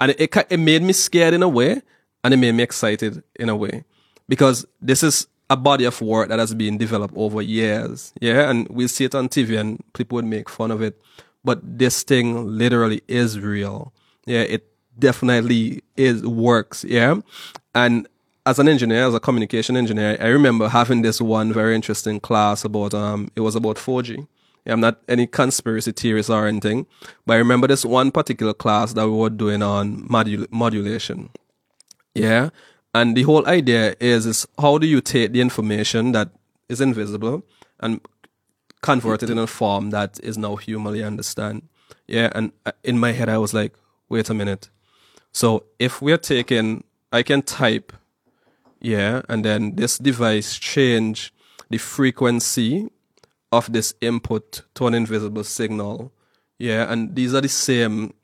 And it, it, it made me scared in a way, and it made me excited in a way because this is a body of work that has been developed over years. Yeah. And we see it on TV and people would make fun of it. But this thing literally is real. Yeah. It definitely is works. Yeah. And as an engineer, as a communication engineer, I remember having this one very interesting class about, um, it was about 4G. Yeah, I'm not any conspiracy theorist or anything, but I remember this one particular class that we were doing on modul- modulation. Yeah. And the whole idea is, is how do you take the information that is invisible and convert it in a form that is now humanly understand? Yeah. And uh, in my head, I was like, wait a minute. So if we're taking, I can type, yeah, and then this device change the frequency of this input to an invisible signal. Yeah, and these are the same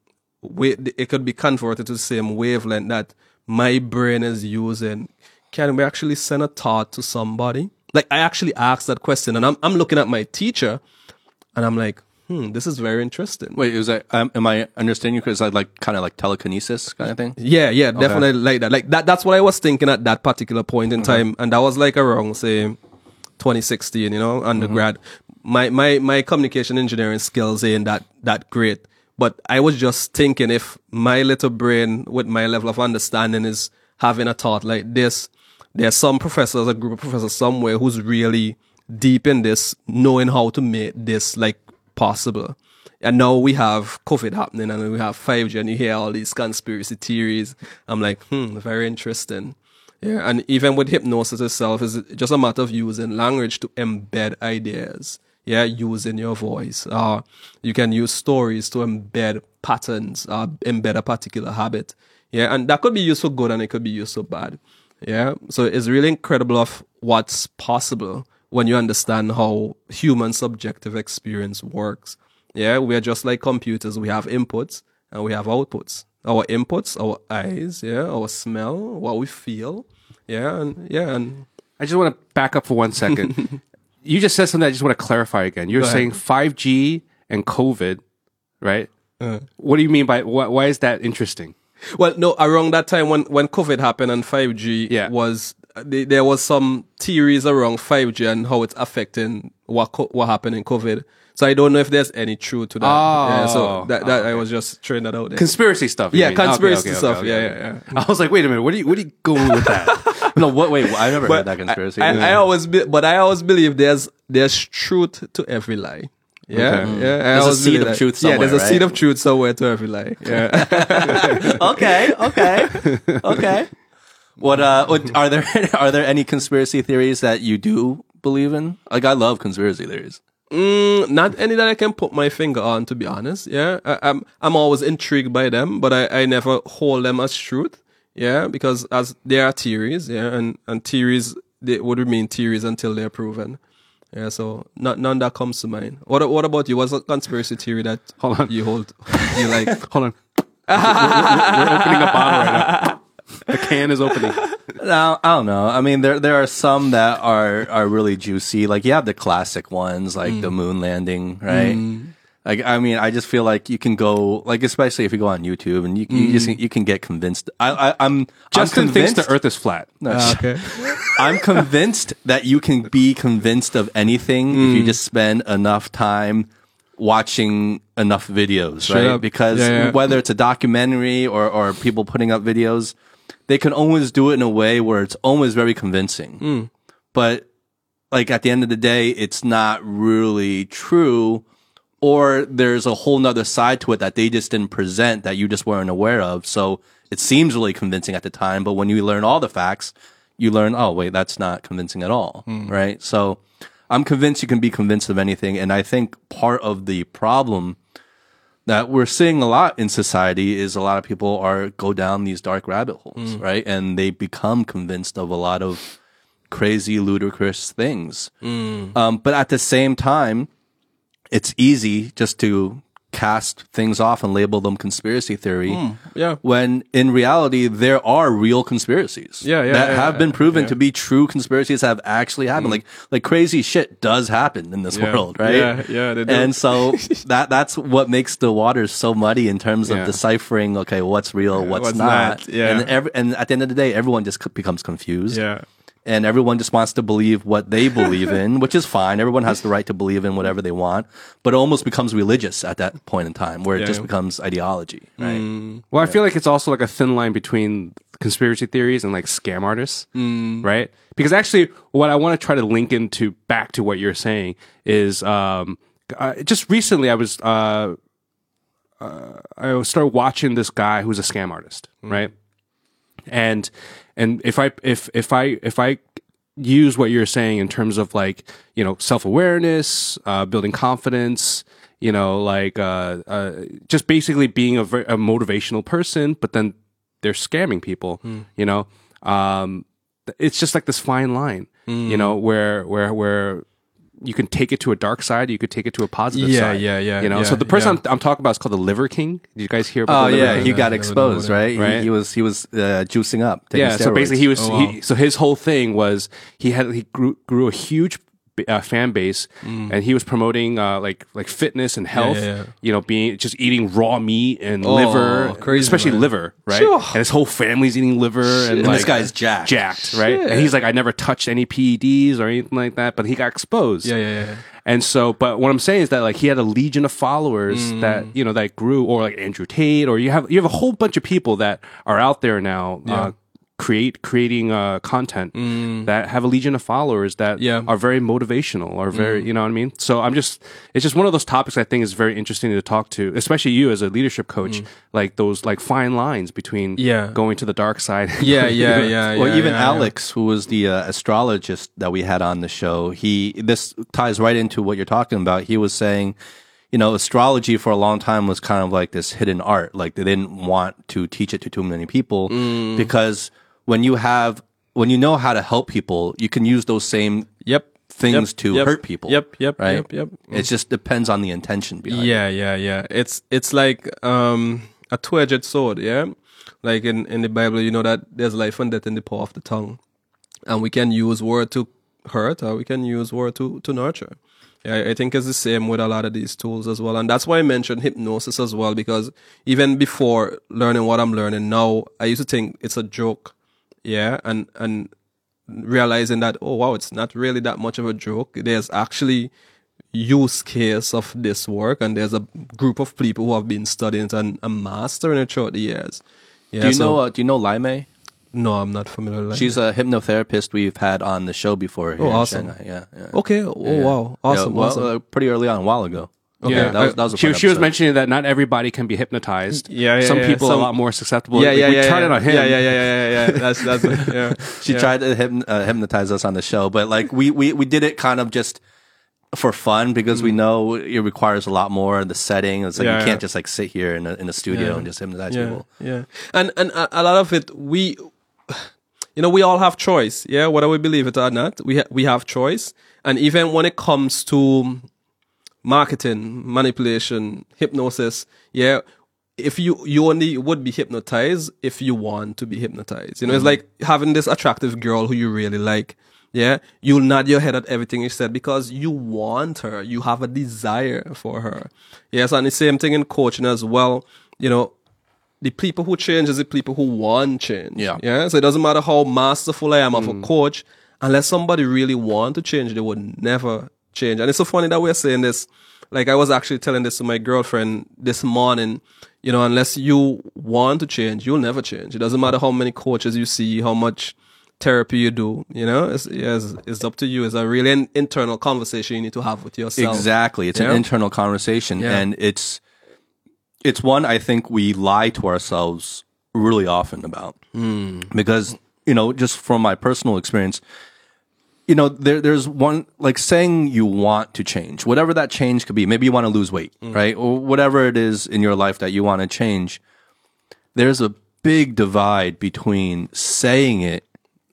way it could be converted to the same wavelength that my brain is using. Can we actually send a thought to somebody? Like I actually asked that question and I'm I'm looking at my teacher and I'm like, hmm, this is very interesting. Wait, is that um, am I understanding you? Because I like kind of like telekinesis kind of thing. Yeah, yeah, definitely like that. Like that that's what I was thinking at that particular point in time. And that was like around say 2016, you know, undergrad. My my my communication engineering skills ain't that that great. But I was just thinking if my little brain with my level of understanding is having a thought like this, there's some professors, a group of professors somewhere who's really deep in this, knowing how to make this like possible. And now we have COVID happening and we have 5G and you hear all these conspiracy theories. I'm like, hmm, very interesting. Yeah. And even with hypnosis itself, is just a matter of using language to embed ideas. Yeah. Using your voice. Uh, you can use stories to embed patterns, uh, embed a particular habit. Yeah. And that could be used for good and it could be used for bad. Yeah. So it's really incredible of what's possible when you understand how human subjective experience works. Yeah, we are just like computers. We have inputs and we have outputs. Our inputs, our eyes, yeah, our smell, what we feel, yeah, and yeah, and I just want to back up for one second. you just said something I just want to clarify again. You're saying 5G and COVID, right? Uh. What do you mean by why, why is that interesting? well, no, around that time when when COVID happened and five G Yeah. was Uh, th- there was some theories around five G and how it's affecting what co- what happened in COVID. So I don't know if there's any truth to that. yeah, so Oh. that, that I was just throwing that out there. Conspiracy stuff. yeah, mean. Conspiracy okay, okay, stuff. okay, yeah, okay. yeah, yeah. I was like, wait a minute. What are you what are you going with that? No, what? Wait, I never heard that conspiracy. I, I always, be, but I always believe there's there's truth to every lie. Yeah, Okay. yeah. I There's a seed of that. truth Yeah, there's a somewhere, seed of truth somewhere to every lie. Yeah. okay, okay, okay. What? Uh, what, are there are there any conspiracy theories that you do believe in? Like, I love conspiracy theories. mm, not any that I can put my finger on, to be honest. Yeah, I, I'm I'm always intrigued by them, but I, I never hold them as truth. Yeah, because as they are theories. Yeah, and and theories they would remain theories until they're proven. Yeah, so not none that comes to mind. What what about you? What's a conspiracy theory that Hold on. you hold you like? Hold on. we're, we're- we're opening a bottle right now. The can is opening. No, I don't know. I mean, there there are some that are are really juicy. Like you have the classic ones, like the mm. moon landing, right? Mm. Like, I mean, I just feel like you can go, like, especially if you go on YouTube and you, you mm. just you can get convinced. I, I I'm Justin I'm thinks convinced, the Earth is flat. Ah, okay. I'm convinced that you can be convinced of anything if you just spend enough time watching enough videos, Straight right? up. Because Yeah, yeah. whether it's a documentary or, or people putting up videos, they can always do it in a way where it's always very convincing. Hmm. But like at the end of the day, it's not really true. Or there's a whole nother side to it that they just didn't present that you just weren't aware of. So it seems really convincing at the time, but when you learn all the facts, you learn, oh wait, that's not convincing at all, right? So I'm convinced you can be convinced of anything. And I think part of the problem that we're seeing a lot in society is a lot of people are go down these dark rabbit holes, right? And they become convinced of a lot of crazy, ludicrous things. Um, but at the same time, it's easy just to cast things off and label them conspiracy theory. Yeah. When in reality, there are real conspiracies. Yeah, yeah, that yeah, have yeah, been proven yeah. Mm. to be true conspiracies have actually happened. Like, like crazy shit does happen in this world, right? Yeah, yeah. And so that that's what makes the waters so muddy in terms of deciphering. Okay, what's real, what's, what's not. not, yeah. And every, and at the end of the day, everyone just becomes confused Yeah. And everyone just wants to believe what they believe in, which is fine. Everyone has the right to believe in whatever they want, but it almost becomes religious at that point in time where it Yeah. just becomes ideology, right? Well, I feel like it's also like a thin line between conspiracy theories and like scam artists, right? Because actually, what I want to try to link into back to what you're saying is um, uh, just recently I was uh, uh, I started watching this guy who's a scam artist, right? And and if I if if I if I use what you're saying in terms of like you know self awareness, uh, building confidence, you know, like uh, uh, just basically being a, a motivational person, but then they're scamming people. You know, um, it's just like this fine line. You know, where where where you can take it to a dark side, you could take it to a positive Yeah, side. yeah, yeah, You know, yeah, so the person yeah. I'm, I'm talking about is called the Liver King. Did you guys hear about Oh the Liver yeah, King? he got exposed, know that. right? He- Right. He, was he was uh, juicing up. taking yeah so basically he was Oh, wow. he, so his whole thing was he had he grew grew a huge uh, fan base and he was promoting uh, like like fitness and health yeah, yeah. you know being just eating raw meat and Oh, liver crazy, especially man. liver right Sure. and his whole family's eating liver and, And like, this guy's jacked. jacked right and he's like I never touched any PEDs or anything like that but he got exposed Yeah, yeah, yeah. and so, but what I'm saying is that like he had a legion of followers Mm. that you know that grew, or like Andrew Tate, or you have you have a whole bunch of people that are out there now. Uh, create creating uh, content that have a legion of followers that Mm. Yeah. Mm. are very motivational or very you know what I mean. So I'm just it's just one of those topics I think is very interesting to talk to, especially you as a leadership coach. Like those like fine lines between Mm. Yeah. going to the dark side. Yeah, yeah, yeah. Well, yeah, even yeah, yeah. Alex, who was the uh, astrologist that we had on the show, he this ties right into what you're talking about. He was saying, you know, astrology for a long time was kind of like this hidden art. Like they didn't want to teach it to too many people Mm. because when you have when you know how to help people, you can use those same Yep. things Yep, to yep, hurt people. Yep, yep, right? yep, yep. It just depends on the intention behind it. Yeah, yeah, yeah. It's it's like um a two-edged sword, yeah. Like in in the Bible, you know that there's life and death in the power of the tongue, and we can use word to hurt, or we can use word to to nurture. Yeah, I think it's the same with a lot of these tools as well, and that's why I mentioned hypnosis as well because even before learning what I'm learning now, I used to think it's a joke, yeah, and and realizing that oh wow, it's not really that much of a joke. There's actually use case of this work, and there's a group of people who have been studying it and, and mastering it throughout the years. Yeah, Do you so- know? Uh, do you know Laime? no, I'm not familiar. With that. She's a hypnotherapist we've had on the show before. Here Oh, awesome. Yeah, yeah. okay. Oh wow, awesome, Yeah, well, awesome. uh, pretty early on, a while ago. Okay. Yeah, that was, that was a she, she was mentioning that not everybody can be hypnotized. Yeah, yeah, Some yeah. people are a lot more susceptible. yeah, Like, yeah, we yeah, tried yeah. it on him. Yeah, yeah, yeah, yeah, yeah. That's that's yeah. She yeah. tried to hypn- uh, hypnotize us on the show, but like we, we, we did it kind of just for fun because we know it requires a lot more. The setting, it's like Mm. Yeah, you can't yeah. just like sit here in a, in a studio Yeah. and just hypnotize yeah, people. Yeah, and and a, a lot of it we, you know, we all have choice. Yeah, whether we believe it or not, we ha- we have choice. And even when it comes to marketing, manipulation, hypnosis, yeah, if you you only would be hypnotized if you want to be hypnotized. You know, it's mm-hmm. like having this attractive girl who you really like, Yeah. You'll nod your head at everything you said because you want her. You have a desire for her. Yes. And the same thing in coaching as well. You know, the people who change is the people who want change. Yeah. Yeah. So it doesn't matter how masterful I am of a mm. coach, unless somebody really want to change, they would never change. And it's so funny that we're saying this. Like I was actually telling this to my girlfriend this morning. You know, unless you want to change, you'll never change. It doesn't matter how many coaches you see, how much therapy you do. You know, it's, it's, it's up to you. It's a really an internal conversation you need to have with yourself. Exactly. It's Yeah. an internal conversation Yeah. and it's it's one I think we lie to ourselves really often about. Hmm. Because, you know, just from my personal experience, you know, there there's one like saying you want to change, whatever that change could be. Maybe you want to lose weight, Hmm. right? Or whatever it is in your life that you want to change. There's a big divide between saying it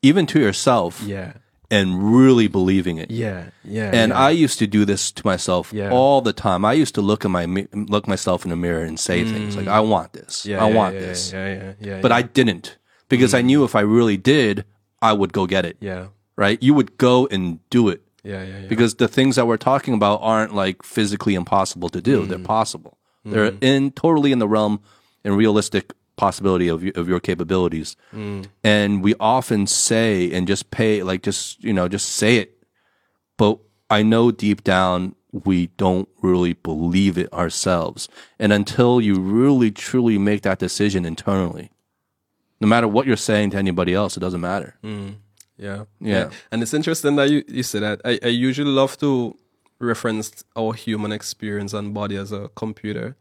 even to yourself Yeah. and really believing it. Yeah. Yeah. And yeah. I used to do this to myself Yeah. all the time. I used to look at my look myself in the mirror and say things like, "I want this. Mm. yeah, I yeah, want this." Yeah. Yeah. Yeah. But. I didn't because I knew if I really did, I would go get it. Yeah. Right? You would go and do it Yeah. Yeah. Yeah. because the things that we're talking about aren't like physically impossible to do. Mm. They're possible. They're in totally in the realm and realistic possibility of of your capabilities. Mm. And we often say and just pay like just you know just say it, but I know deep down we don't really believe it ourselves. And until you really truly make that decision internally, no matter what you're saying to anybody else, it doesn't matter. Yeah. Yeah. And it's interesting that you, you say that. I, I usually love to reference our human experience and body as a computer.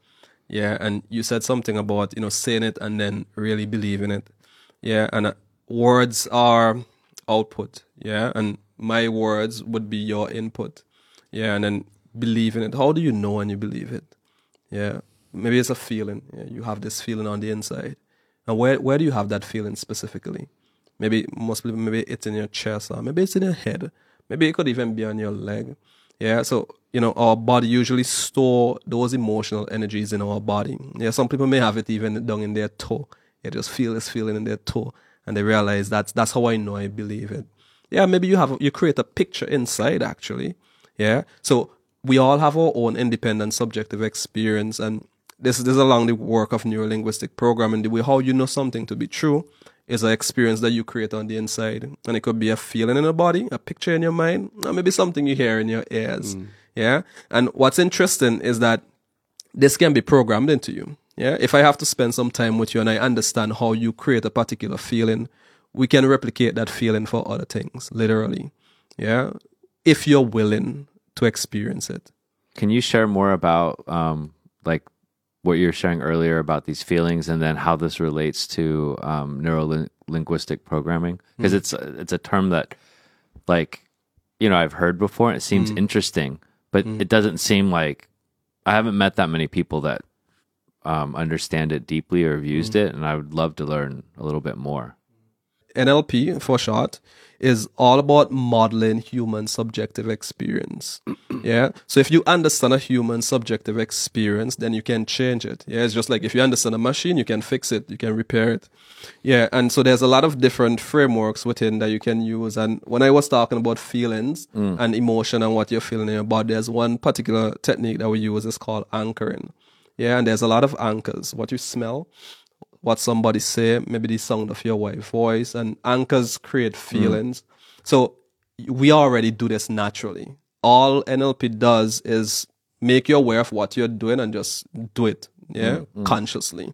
Yeah. And you said something about, you know, saying it and then really believing it. Yeah. And uh, words are output. Yeah. And my words would be your input. Yeah. And then believing it. How do you know when you believe it? Yeah. Maybe it's a feeling. Yeah, you have this feeling on the inside. And where where do you have that feeling specifically? Maybe most people maybe it's in your chest or maybe it's in your head. Maybe it could even be on your leg. Yeah. So, you know, our body usually store those emotional energies in our body. Yeah, some people may have it even down in their toe. They just feel this feeling in their toe and they realize that's that's how I know I believe it. Yeah, maybe you have you create a picture inside actually. Yeah. So we all have our own independent subjective experience and this, this is along the work of neurolinguistic programming. The way how you know something to be true is an experience that you create on the inside. And it could be a feeling in your body, a picture in your mind, or maybe something you hear in your ears. Yeah. And what's interesting is that this can be programmed into you. Yeah. If I have to spend some time with you and I understand how you create a particular feeling, we can replicate that feeling for other things, literally. Yeah. If you're willing to experience it. Can you share more about um, like what you were sharing earlier about these feelings, and then how this relates to um, neuro linguistic programming? Because it's a- it's a term that, like, you know, I've heard before. and It seems interesting, but it doesn't seem like I haven't met that many people that um, understand it deeply or have used it, and I would love to learn a little bit more. NLP for short is all about modeling human subjective experience. yeah. So if you understand a human subjective experience, then you can change it. Yeah. It's just like if you understand a machine, you can fix it, you can repair it. Yeah. And so there's a lot of different frameworks within that you can use. And when I was talking about feelings mm. and emotion and what you're feeling in your body, there's one particular technique that we use is called anchoring. Yeah. And there's a lot of anchors. What you smell, what somebody say, maybe the sound of your wife voice, and anchors create mm. feelings. So we already do this naturally. All NLP does is make you aware of what you're doing and just do it. Yeah, mm, mm. consciously.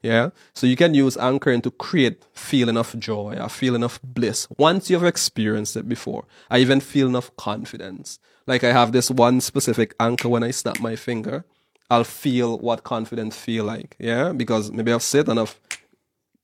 Yeah. So you can use anchoring to create feeling of joy, a feeling of bliss. Once you've experienced it before, I even feeling of confidence. Like I have this one specific anchor when I snap my finger. I'll feel what confidence feel like. Yeah, because maybe I've sit and I've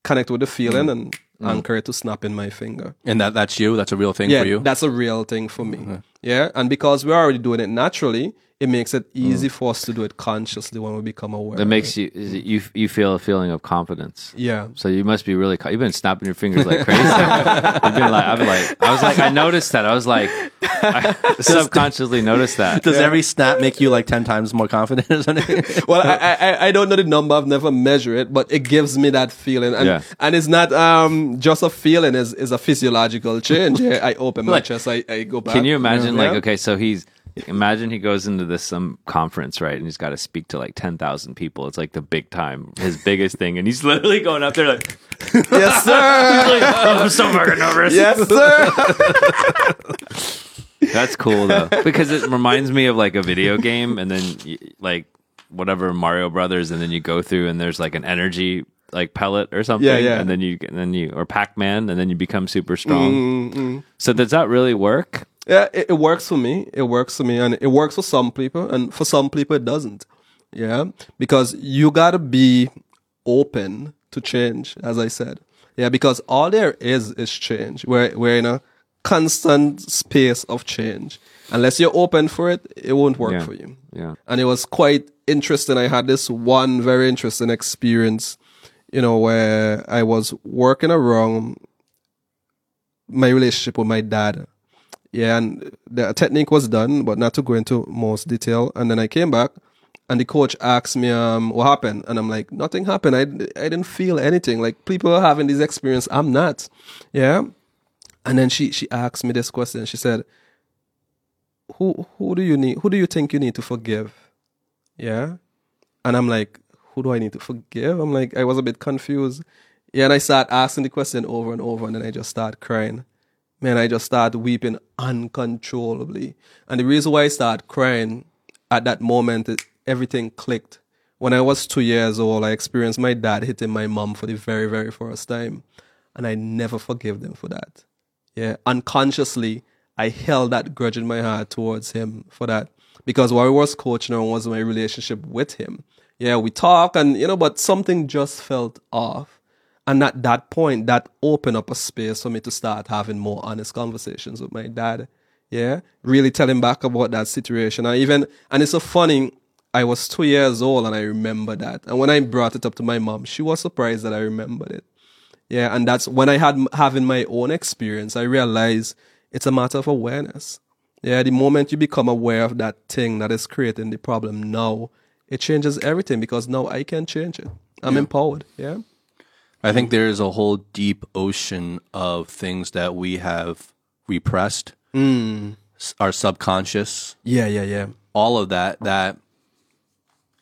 connect with the feeling mm-hmm. and mm-hmm. anchor it to snap in my finger. And that that's you. That's a real thing Yeah, for you. that's a real thing for me. Yeah, and because we're already doing it naturally, it makes it easy for us to do it consciously when we become aware. It makes you is you you feel a feeling of confidence. yeah. So you must be really. You've been snapping your fingers like crazy. You've been like, I'm like, I was like, I noticed that. I was like, I subconsciously noticed that. Does every snap make you like 10 times more confident or something? Well, I, I I don't know the number. I've never measured it, but it gives me that feeling, and Yeah. and it's not um just a feeling. It's, it's a physiological change. I open my Like, chest. I, I go back. Can you imagine, Yeah. like, okay, so he's imagine he goes into this some conference, right, and he's got to speak to like ten thousand people. It's like the big time, his biggest thing, and he's literally going up there like, Yes, sir. I'm so fucking nervous. yes, sir. That's cool though, because it reminds me of like a video game, and then y- like whatever Mario Brothers, and then you go through, and there's like an energy like pellet or something, Yeah, yeah. and then you and then you or Pac Man, and then you become super strong. Mm-hmm. So does that really work? Yeah, it, it works for me. It works for me, and it works for some people, and for some people it doesn't. Yeah, because you gotta be open to change, as I said. Yeah, because all there is is change. We're we're in a constant space of change. Unless you're open for it, it won't work Yeah. for you. Yeah. and it was quite interesting. I had this one very interesting experience, you know, where I was working around my relationship with my dad. Yeah, and the technique was done, but not to go into most detail. And then I came back, and the coach asked me, um, "What happened?" And I'm like, "Nothing happened. I I didn't feel anything. Like people are having this experience. I'm not." Yeah. And then she she asked me this question. She said, "Who who do you need? Who do you think you need to forgive?" Yeah. And I'm like, who do I need to forgive? I'm like, I was a bit confused. Yeah, and I started asking the question over and over, and then I just started crying. Man, I just started weeping uncontrollably. And the reason why I started crying at that moment, it, everything clicked. When I was two years old, I experienced my dad hitting my mom for the very, very first time. And I never forgave them for that. Yeah, unconsciously, I held that grudge in my heart towards him for that because what I was coaching on was my relationship with him. Yeah, we talk and you know, but something just felt off. And at that point, that opened up a space for me to start having more honest conversations with my dad. Yeah, really telling back about that situation. And even, and it's so funny, I was two years old and I remember that. And when I brought it up to my mom, she was surprised that I remembered it. Yeah, and that's when I had having my own experience, I realized it's a matter of awareness. Yeah, the moment you become aware of that thing that is creating the problem now, it changes everything because now I can change it. I'm empowered. Yeah. I think there is a whole deep ocean of things that we have repressed, s- our subconscious, Yeah, yeah, yeah. all of that that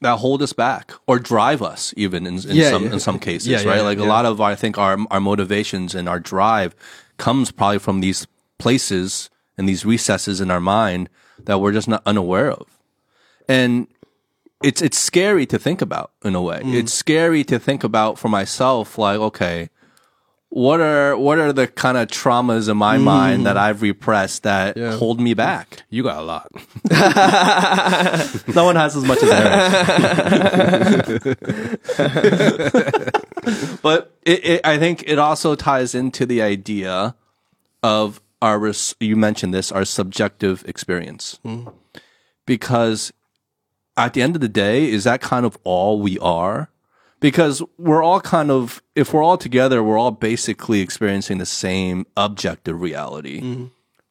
that hold us back or drive us even in, in Yeah, some yeah. in some cases, Yeah, right? like a lot of our, I think our our motivations and our drive comes probably from these places and these recesses in our mind that we're just not unaware of. And it's it's scary to think about in a way. Mm. It's scary to think about for myself like okay, what are what are the kind of traumas in my mind that I've repressed that Mm. Yeah. hold me back? You got a lot. No one has as much as Eric. but it, it, I think it also ties into the idea of our, res- you mentioned this, our subjective experience. Because at the end of the day, is that kind of all we are? Because we're all kind of, if we're all together, we're all basically experiencing the same objective reality mm-hmm.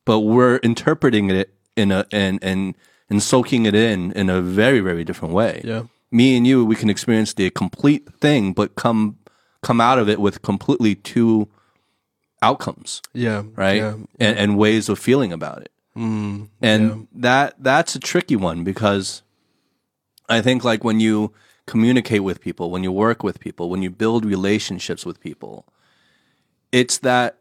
but we're interpreting it in a and and and soaking it in in a very very different way. Yeah. Me and you, we can experience the complete thing, but come come out of it with completely two outcomes, Yeah. right? Yeah. And, and ways of feeling about it. Mm. and that that's a tricky one because I think like when you communicate with people, when you work with people, when you build relationships with people, it's that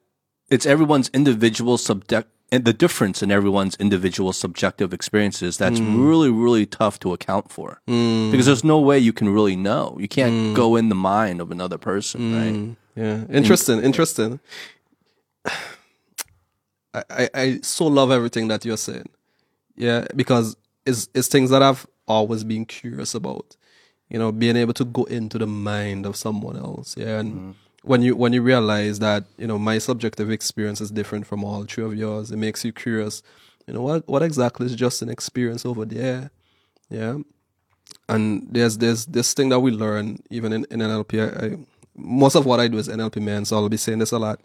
it's everyone's individual subject and the difference in everyone's individual subjective experiences that's mm. really really tough to account for mm. because there's no way you can really know you can't mm. go in the mind of another person right Yeah. Interesting. Interesting. I, I, I so love everything that you're saying. Yeah, because it's it's things that I've always been curious about. You know, being able to go into the mind of someone else. Yeah. And when you when you realize that, you know, my subjective experience is different from all three of yours, it makes you curious. You know, what what exactly is just an experience over there? Yeah. And there's there's this thing that we learn even in, in NLP. I, I, most of what I do is NLP man, so I'll be saying this a lot.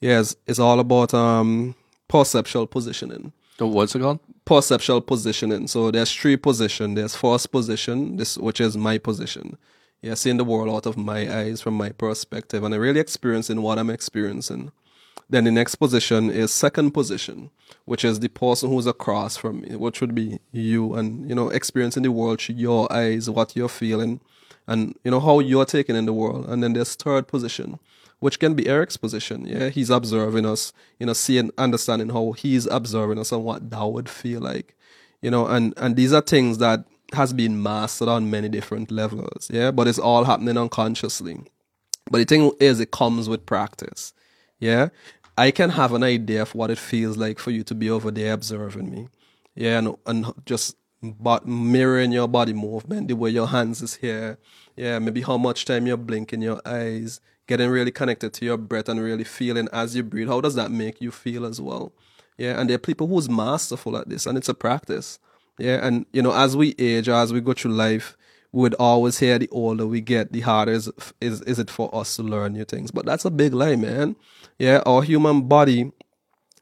Yes, it's all about um perceptual positioning. So what's it called? Perceptual positioning. So there's three position. There's first position, this which is my position. Yeah, seeing the world out of my eyes from my perspective and I really experiencing what I'm experiencing. Then the next position is second position, which is the person who's across from me, which would be you and, you know, experiencing the world through your eyes, what you're feeling, and, you know, how you're taking in the world. And then there's third position, which can be Eric's position. Yeah, he's observing us, you know, seeing, understanding how he's observing us and what that would feel like, you know, and, and these are things that has been mastered on many different levels. Yeah, but it's all happening unconsciously. But the thing is, it comes with practice. Yeah. I can have an idea of what it feels like for you to be over there observing me. Yeah. And, and just but mirroring your body movement, the way your hands is here. Yeah. Maybe how much time you're blinking your eyes, getting really connected to your breath and really feeling as you breathe. How does that make you feel as well? Yeah. And there are people who's masterful at this and it's a practice. Yeah. And, you know, as we age or as we go through life, we would always hear the older we get, the harder is, is, is it for us to learn new things. But that's a big lie, man. Yeah. Our human body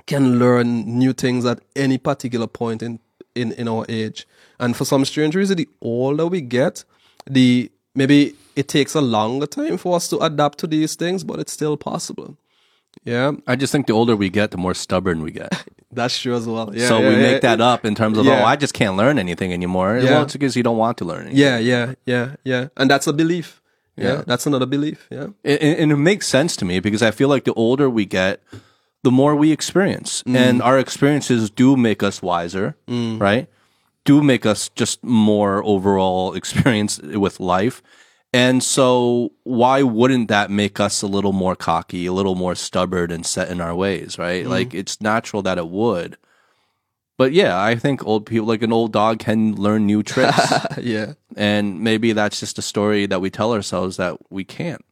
can learn new things at any particular point in, in, in our age. And for some strange reason, the older we get, the maybe it takes a longer time for us to adapt to these things, but it's still possible. Yeah, I just think the older we get, the more stubborn we get. that's true as well. Yeah, so yeah, we yeah, make that up in terms of, oh, I just can't learn anything anymore. Yeah. Well, it's because you don't want to learn anything. Yeah, yeah, yeah, yeah. And that's a belief. Yeah, that's another belief. Yeah. And, and it makes sense to me because I feel like the older we get, the more we experience. Mm. And our experiences do make us wiser, right? Do make us just more overall experience with life. And so why wouldn't that make us a little more cocky, a little more stubborn and set in our ways, right? Mm-hmm. Like it's natural that it would. But yeah, I think old people, like an old dog can learn new tricks. yeah. and maybe that's just a story that we tell ourselves that we can't.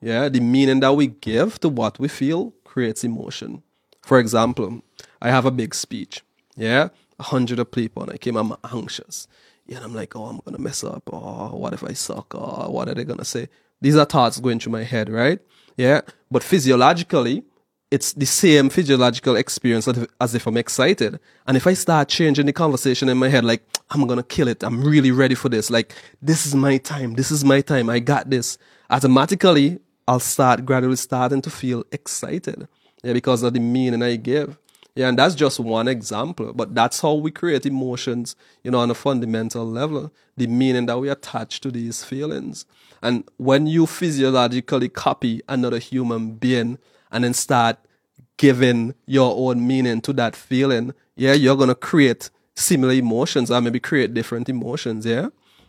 Yeah, the meaning that we give to what we feel creates emotion. For example, I have a big speech. Yeah, a hundred of people, and I came. I'm anxious. Yeah, and I'm like, oh, I'm gonna mess up. Or what if I suck? Or what are they gonna say? These are thoughts going through my head, right? Yeah, but physiologically, it's the same physiological experience as if I'm excited. And if I start changing the conversation in my head, like, I'm gonna kill it. I'm really ready for this. Like, this is my time. This is my time. I got this. Automatically, I'll start gradually starting to feel excited. Yeah, because of the meaning I give. Yeah, and that's just one example, but that's how we create emotions, you know, on a fundamental level, the meaning that we attach to these feelings. And when you physiologically copy another human being and then start giving your own meaning to that feeling, yeah, you're going to create similar emotions or maybe create different emotions, yeah?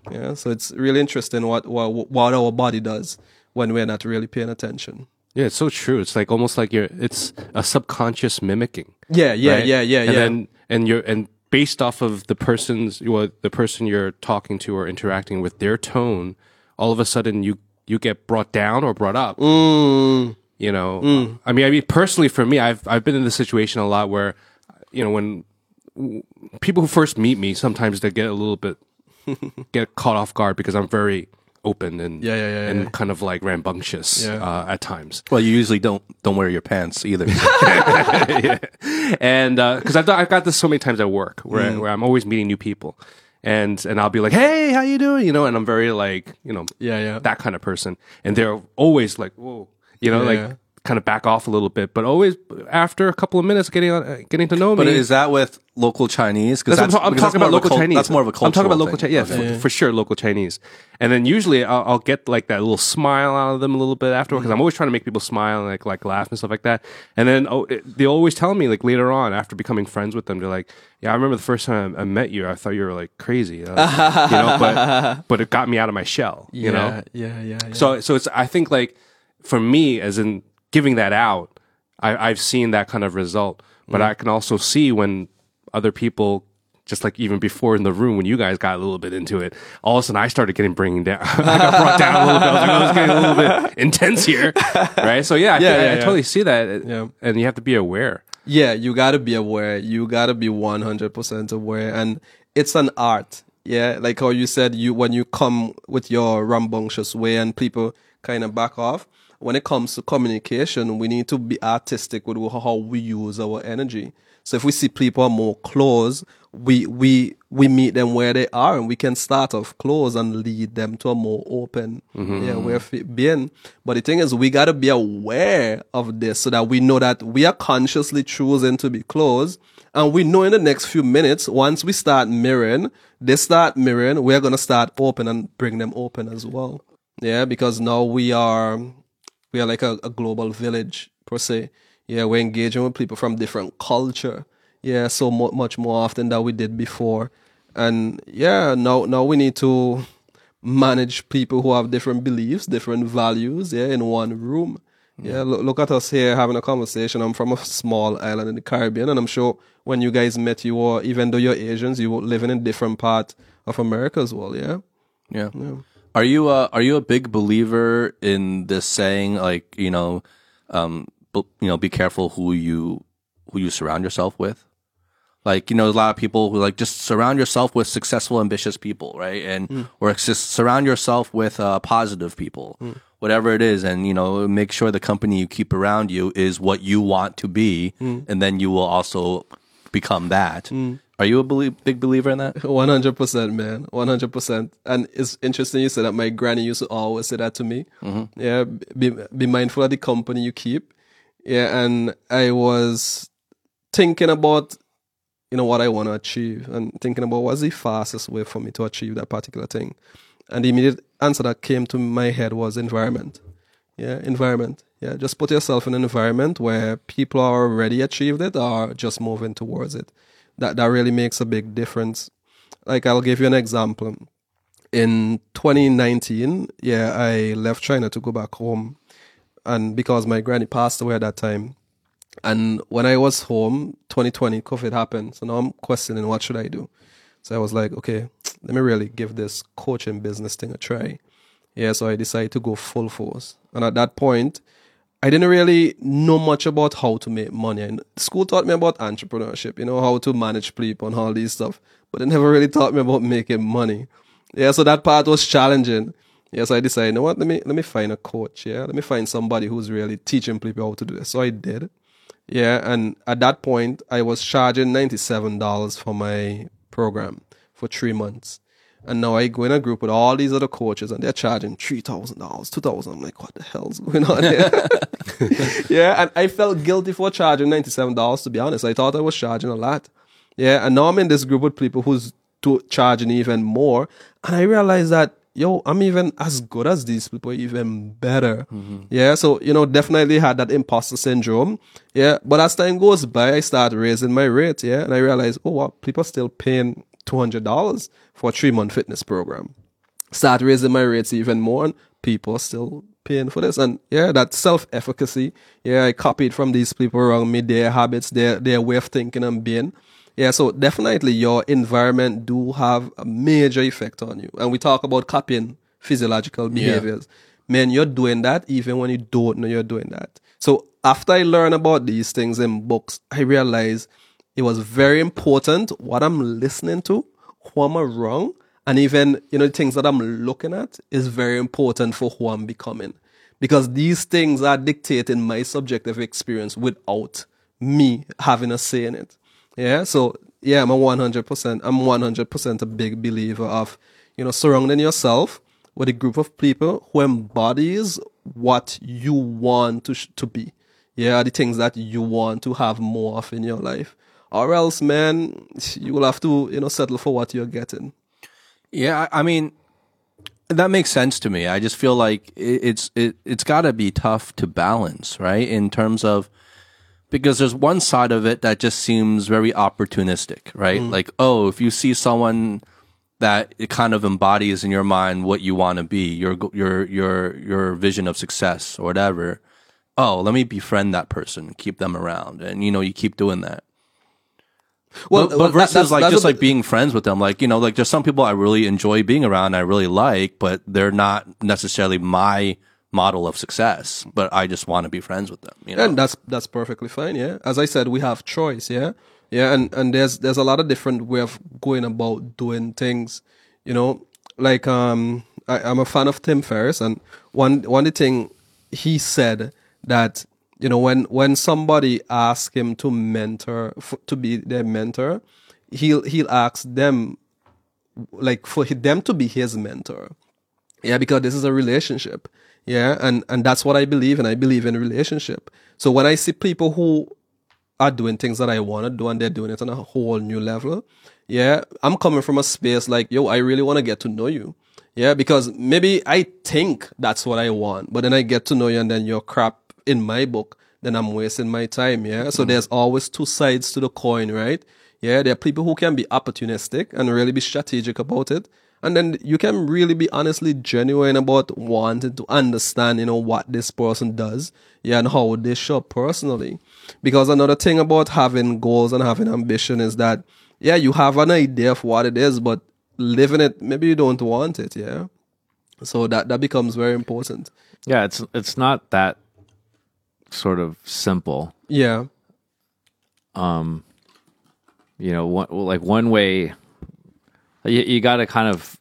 Yeah, so it's really interesting what, what, what our body does when we're not really paying attention. Yeah, it's so true. It's like almost like you're. It's a subconscious mimicking. Yeah, yeah, right? yeah, yeah, and yeah. Then, and you're and based off of the person's well, the person you're talking to or interacting with, their tone, all of a sudden you you get brought down or brought up. Mm, You know, I mean, I mean, personally for me, I've I've been in this situation a lot where, you know, when people who first meet me, sometimes they get a little bit get caught off guard because I'm very open and Yeah, yeah, yeah, and yeah. kind of like rambunctious Yeah. uh, at times. Well, you usually don't don't wear your pants either. and because I've done, I've got this so many times at work where Mm. where I'm always meeting new people, and and I'll be like, hey, how you doing? You know, and I'm very like you know yeah, yeah. that kind of person, and they're always like, whoa, you know, Yeah. like kind of back off a little bit, but always after a couple of minutes getting on, uh, getting to know but me. But is that with local Chinese? Because That's I'm, ta- I'm talking about local cul- Chinese. That's more of a cultural I'm talking about local. Chinese. Yeah, for, for sure, local Chinese. And then usually I'll, I'll get like that little smile out of them a little bit afterward because I'm always trying to make people smile and like like laugh and stuff like that. And then oh, it, they always tell me like later on after becoming friends with them, they're like, "Yeah, I remember the first time I, I met you, I thought you were like crazy, uh, you know, but but it got me out of my shell, you know." yeah, yeah, yeah. So so it's I think like for me as in giving that out, I, I've seen that kind of result. But mm-hmm. I can also see when other people just like even before in the room when you guys got a little bit into it, all of a sudden I started getting bringing down. I got brought down a little bit. I was like, oh, it's getting a little bit intense here, right? So yeah, I, Yeah, think- yeah, I, I totally see that. Yeah. and you have to be aware. Yeah, you gotta be aware. You gotta be one hundred percent aware, and it's an art. Yeah, like how you said, you when you come with your rambunctious way and people kind of back off. When it comes to communication, we need to be artistic with how we use our energy. So if we see people are more close, we we we meet them where they are, and we can start off close and lead them to a more open mm-hmm. yeah way of it being. But the thing is, we gotta be aware of this so that we know that we are consciously choosing to be close, and we know in the next few minutes, once we start mirroring, they start mirroring, we're gonna start open and bring them open as well. Yeah, because now we are we are like a, a global village per se. Yeah, we're engaging with people from different culture. Yeah, so mu- much more often than we did before. And yeah, now now we need to manage people who have different beliefs, different values. Yeah, in one room. Yeah, mm. look, look at us here having a conversation. I'm from a small island in the Caribbean, and I'm sure when you guys met, you were even though you're Asians, you were living in different part of America as well. Yeah. Yeah. Are you uh, are you a big believer in this saying like you know, um, you know, be careful who you who you surround yourself with? Like you know, a lot of people who like just surround yourself with successful, ambitious people, right? And or just surround yourself with uh, positive people, whatever it is, and you know, make sure the company you keep around you is what you want to be, and then you will also become that. Mm. Are you a belie- big believer in that? One hundred percent, man. One hundred percent. And it's interesting you said that. My granny used to always say that to me. Mm-hmm. Yeah, be be mindful of the company you keep. Yeah, and I was thinking about you know what I want to achieve and thinking about what's the fastest way for me to achieve that particular thing. And the immediate answer that came to my head was environment. Yeah, environment. Yeah, just put yourself in an environment where people are already achieved it or just moving towards it. That that really makes a big difference. Like I'll give you an example. In 2019, yeah, I left China to go back home, and because my granny passed away at that time, and when I was home, 2020, COVID happened. So now I'm questioning what should I do. So I was like, okay, let me really give this coaching business thing a try. Yeah, so I decided to go full force. And at that point, I didn't really know much about how to make money. And school taught me about entrepreneurship, you know, how to manage people and all these stuff. But it never really taught me about making money. Yeah, so that part was challenging. Yeah, so I decided, you know what, let me let me find a coach, yeah. Let me find somebody who's really teaching people how to do this. So I did. Yeah, and at that point I was charging ninety seven dollars for my program for three months. And now I go in a group with all these other coaches and they're charging three thousand dollars, two thousand. I'm like, what the hell's going on here? yeah, and I felt guilty for charging ninety seven dollars to be honest. I thought I was charging a lot. Yeah, and now I'm in this group with people who's to charging even more. And I realized that yo, I'm even as good as these people, even better. Mm-hmm. Yeah, so you know, definitely had that imposter syndrome. Yeah, but as time goes by, I start raising my rate. Yeah, and I realized, oh wow, people are still paying two hundred dollars for a three month fitness program. Start raising my rates even more, and people are still paying for this. And yeah, that self efficacy. Yeah, I copied from these people around me, their habits, their their way of thinking and being. Yeah, so definitely your environment do have a major effect on you. And we talk about copying physiological behaviors. Man, you're doing that even when you don't know you're doing that. So after I learn about these things in books, I realized it was very important what I'm listening to, who am I'm around, and even, you know, the things that I'm looking at is very important for who I'm becoming. Because these things are dictating my subjective experience without me having a say in it. Yeah. So yeah, I'm a 100%, I'm 100% a big believer of, you know, surrounding yourself with a group of people who embodies what you want to, sh- to be. Yeah. The things that you want to have more of in your life. Or else, man, you will have to, you know, settle for what you're getting. Yeah, I mean, that makes sense to me. I just feel like it, it's it it's got to be tough to balance, right? In terms of because there's one side of it that just seems very opportunistic, right? Mm. Like, oh, if you see someone that it kind of embodies in your mind what you want to be, your your your your vision of success or whatever. Oh, let me befriend that person, keep them around, and you know, you keep doing that. Well, but, but versus that's- like just like being friends with them, like you know, like there's some people I really enjoy being around, I really like, but they're not necessarily my model of success. But I just want to be friends with them. You know, And that's that's perfectly fine, yeah. As I said, we have choice, yeah. Yeah, and and there's there's a lot of different way of going about doing things. You know, like um, I, I'm a fan of Tim Ferriss, and one one thing he said that you know when when somebody asks him to mentor f- to be their mentor, he'll he'll ask them like for them to be his mentor. Yeah, because this is a relationship. Yeah, and and that's what I believe, and I believe in relationship. So when I see people who are doing things that I want to do and they're doing it on a whole new level, yeah, I'm coming from a space like, yo, I really want to get to know you. Yeah, because maybe I think that's what I want, but then I get to know you and then you're crap in my book, then I'm wasting my time. Yeah. So mm-hmm. there's always two sides to the coin, right? Yeah. There are people who can be opportunistic and really be strategic about it. And then you can really be honestly genuine about wanting to understand, you know, what this person does. Yeah. And how they show up personally. Because another thing about having goals and having ambition is that, yeah, you have an idea of what it is, but living it, maybe you don't want it. Yeah. So that, that becomes very important. Yeah, it's it's not that sort of simple. Yeah. Um, you know, one, like one way you, you got to kind of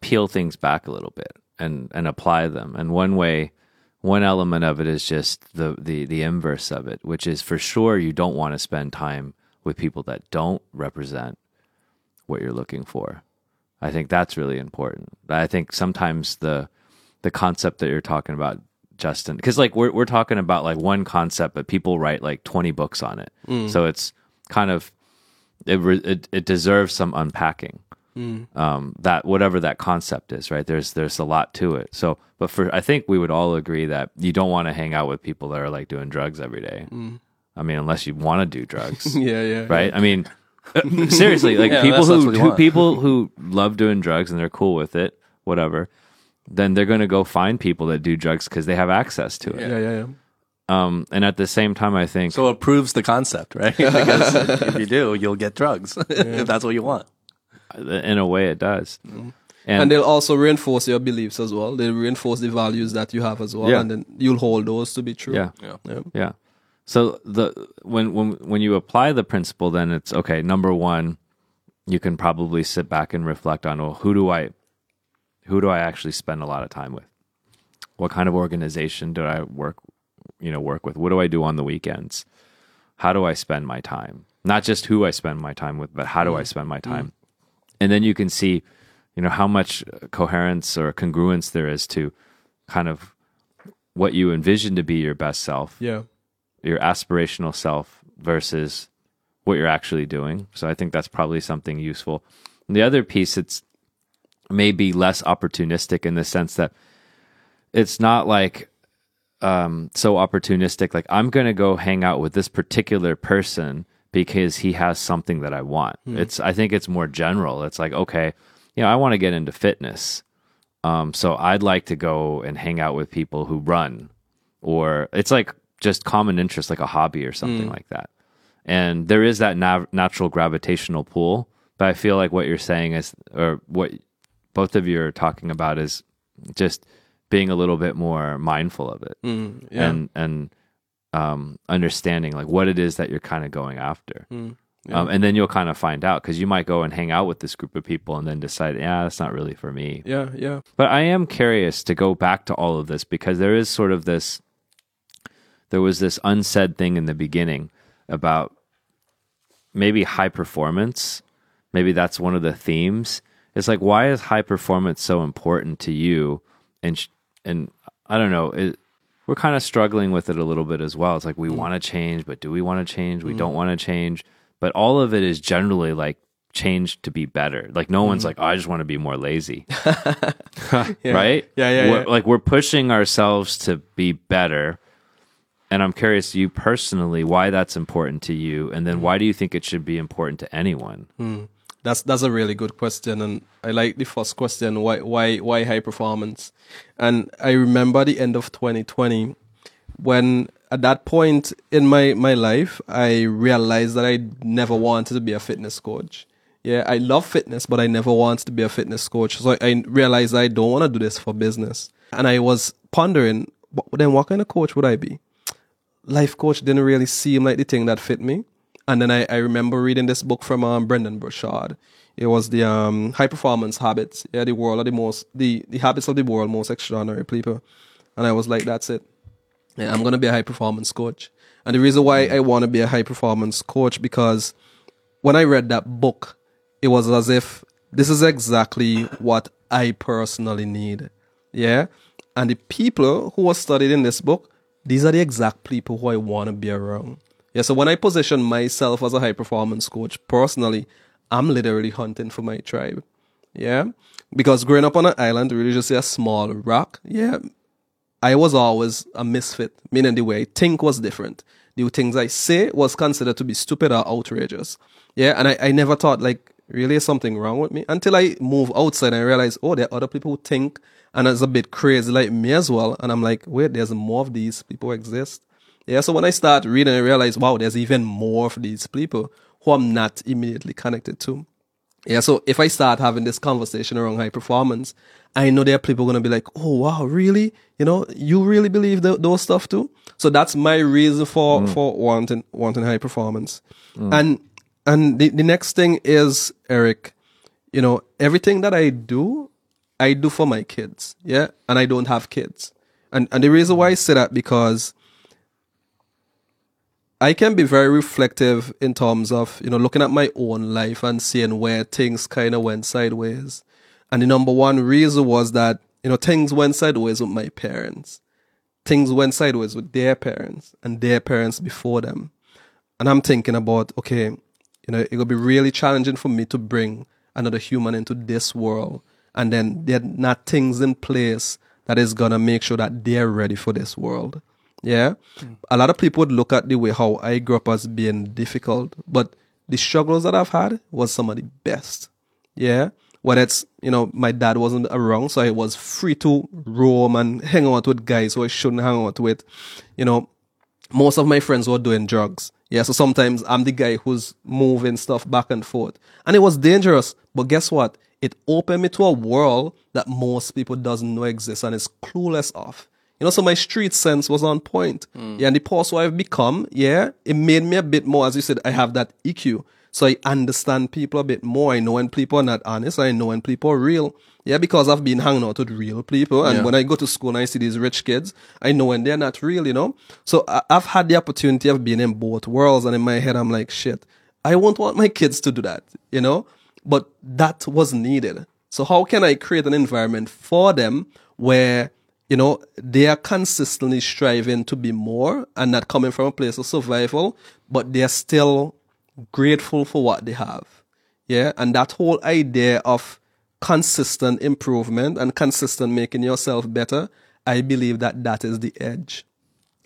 peel things back a little bit and and apply them. And one way, one element of it is just the the the inverse of it, which is for sure you don't want to spend time with people that don't represent what you're looking for. I think that's really important. I think sometimes the the concept that you're talking about, Justin, because like we're we're talking about like one concept, but people write like 20 books on it, so it's kind of it it, it deserves some unpacking. Um, that whatever that concept is, right? There's there's a lot to it. So, but for I think we would all agree that you don't want to hang out with people that are like doing drugs every day. I mean, unless you want to do drugs, Yeah. Yeah. right? I mean, uh, seriously, like Yeah, people that's- that's who, you who people who love doing drugs and they're cool with it, whatever. Then they're going to go find people that do drugs because they have access to it. Yeah. Yeah. Yeah. Um, and at the same time, I think So it proves the concept, right? because if you do, you'll get drugs if that's what you want. in a way it does. And, And, they'll also reinforce your beliefs as well. They'll reinforce the values that you have as well, Yeah. and then you'll hold those to be true. yeah, Yeah. Yeah. yeah. So the when when when you apply the principle, then it's okay. Number one, you can probably sit back and reflect on, well, who do I, who do I actually spend a lot of time with? What kind of organization do I work, you know, work with? What do I do on the weekends? How do I spend my time? Not just who I spend my time with, but how do I mm. spend my mm. time? And then you can see, you know, how much uh, coherence or congruence there is to kind of what you envision to be your best self Yeah. your aspirational self versus what you're actually doing. So I think that's probably something useful. And the other piece, it's maybe less opportunistic in the sense that it's not like um, so opportunistic. Like I'm going to go hang out with this particular person because he has something that I want. It's I think it's more general. It's like okay, you know, I want to get into fitness. Um, so I'd like to go and hang out with people who run, or it's like just common interest, like a hobby or something like that. And there is that nav- natural gravitational pull, but I feel like what you're saying is, or what both of you are talking about is just being a little bit more mindful of it Mm, yeah. and and um, understanding like what it is that you're kind of going after. Mm, Um, and then you'll kind of find out because you might go and hang out with this group of people and then decide, yeah, that's not really for me. yeah. Yeah. But I am curious to go back to all of this because there is sort of this, there was this unsaid thing in the beginning about maybe high performance. Maybe that's one of the themes. It's like, why is high performance so important to you? And, sh- and I don't know, it, we're kind of struggling with it a little bit as well. It's like, we mm. want to change, but do we want to change? We mm. don't want to change. But all of it is generally like change to be better. Like, no one's mm. like, oh, I just want to be more lazy right? Yeah, yeah, We're- yeah. Like we're pushing ourselves to be better. And I'm curious, you personally, why that's important to you, and then why do you think it should be important to anyone? That's that's a really good question, and I like the first question. Why why why high performance? And I remember the end of 2020 when at that point in my my life I realized that I never wanted to be a fitness coach. Yeah, I love fitness, but I never wanted to be a fitness coach. So I realized I don't want to do this for business. And I was pondering, then what kind of coach would I be? Life coach didn't really seem like the thing that fit me. And then I, I remember reading this book from um, Brendon Burchard. It was the um, high performance habits. Yeah, the world of the most the, the habits of the world most extraordinary people. And I was like, that's it. Yeah, I'm gonna be a high performance coach. And the reason why I want to be a high performance coach because when I read that book, it was as if this is exactly what I personally need. Yeah. And the people who are studied in this book, these are the exact people who I want to be around. Yeah. So when I position myself as a high performance coach personally, I'm literally hunting for my tribe. Yeah. Because growing up on an island, really just a small rock. Yeah. I was always a misfit, meaning the way I think was different. The things I say was considered to be stupid or outrageous. Yeah, and I, I never thought like really something wrong with me until I move outside and I realize, oh, there are other people who think and it's a bit crazy like me as well. And I'm like, wait, there's more of these people exist. Yeah, so when I start reading, I realize, wow, there's even more of these people who I'm not immediately connected to. Yeah, so if I start having this conversation around high performance, I know there are people going to be like, oh, wow, really? You know, you really believe th- those stuff too? So that's my reason for, mm. for wanting, wanting high performance. Mm. And, and the, the next thing is, Eric, you know, everything that I do, I do for my kids. Yeah. And I don't have kids. And, and the reason why I say that because I can be very reflective in terms of, you know, looking at my own life and seeing where things kind of went sideways. And the number one reason was that, you know, things went sideways with my parents. Things went sideways with their parents and their parents before them. And I'm thinking about, okay, you know, it will be really challenging for me to bring another human into this world. And then there are not things in place that is going to make sure that they're ready for this world. Yeah. Hmm. A lot of people would look at the way how I grew up as being difficult, but the struggles that I've had was some of the best. Yeah. Whether it's, you know, my dad wasn't around, so I was free to roam and hang out with guys who I shouldn't hang out with. You know, most of my friends were doing drugs. Yeah, so sometimes I'm the guy who's moving stuff back and forth. And it was dangerous. But guess what? It opened me to a world that most people doesn't know exists and is clueless of. You know, so my street sense was on point. Yeah, and the person I've become, yeah, it made me a bit more, as you said, I have that EQ. So I understand people a bit more. I know when people are not honest. I know when people are real. Yeah, because I've been hanging out with real people. And Yeah. when I go to school and I see these rich kids, I know when they're not real, you know? So I- I've had the opportunity of being in both worlds. And in my head, I'm like, shit, I won't want my kids to do that, you know? But that was needed. So how can I create an environment for them where, you know, they are consistently striving to be more and not coming from a place of survival, but they're still grateful for what they have. Yeah. And that whole idea of consistent improvement and consistent making yourself better, I believe that that is the edge.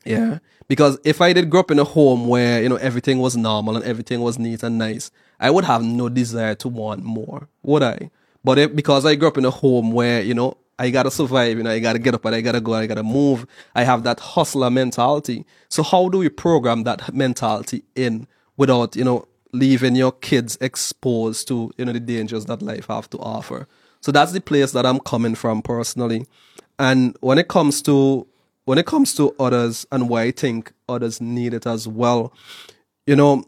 Yeah. Because if I did grow up in a home where, you know, everything was normal and everything was neat and nice, I would have no desire to want more, would I? But if, because I grew up in a home where, you know, I gotta survive, you know, I gotta get up and I gotta go, I gotta move. I have that hustler mentality. So how do we program that mentality in without, you know, leaving your kids exposed to, you know, the dangers that life have to offer? So that's the place that I'm coming from personally. And when it comes to when it comes to others and why I think others need it as well, you know,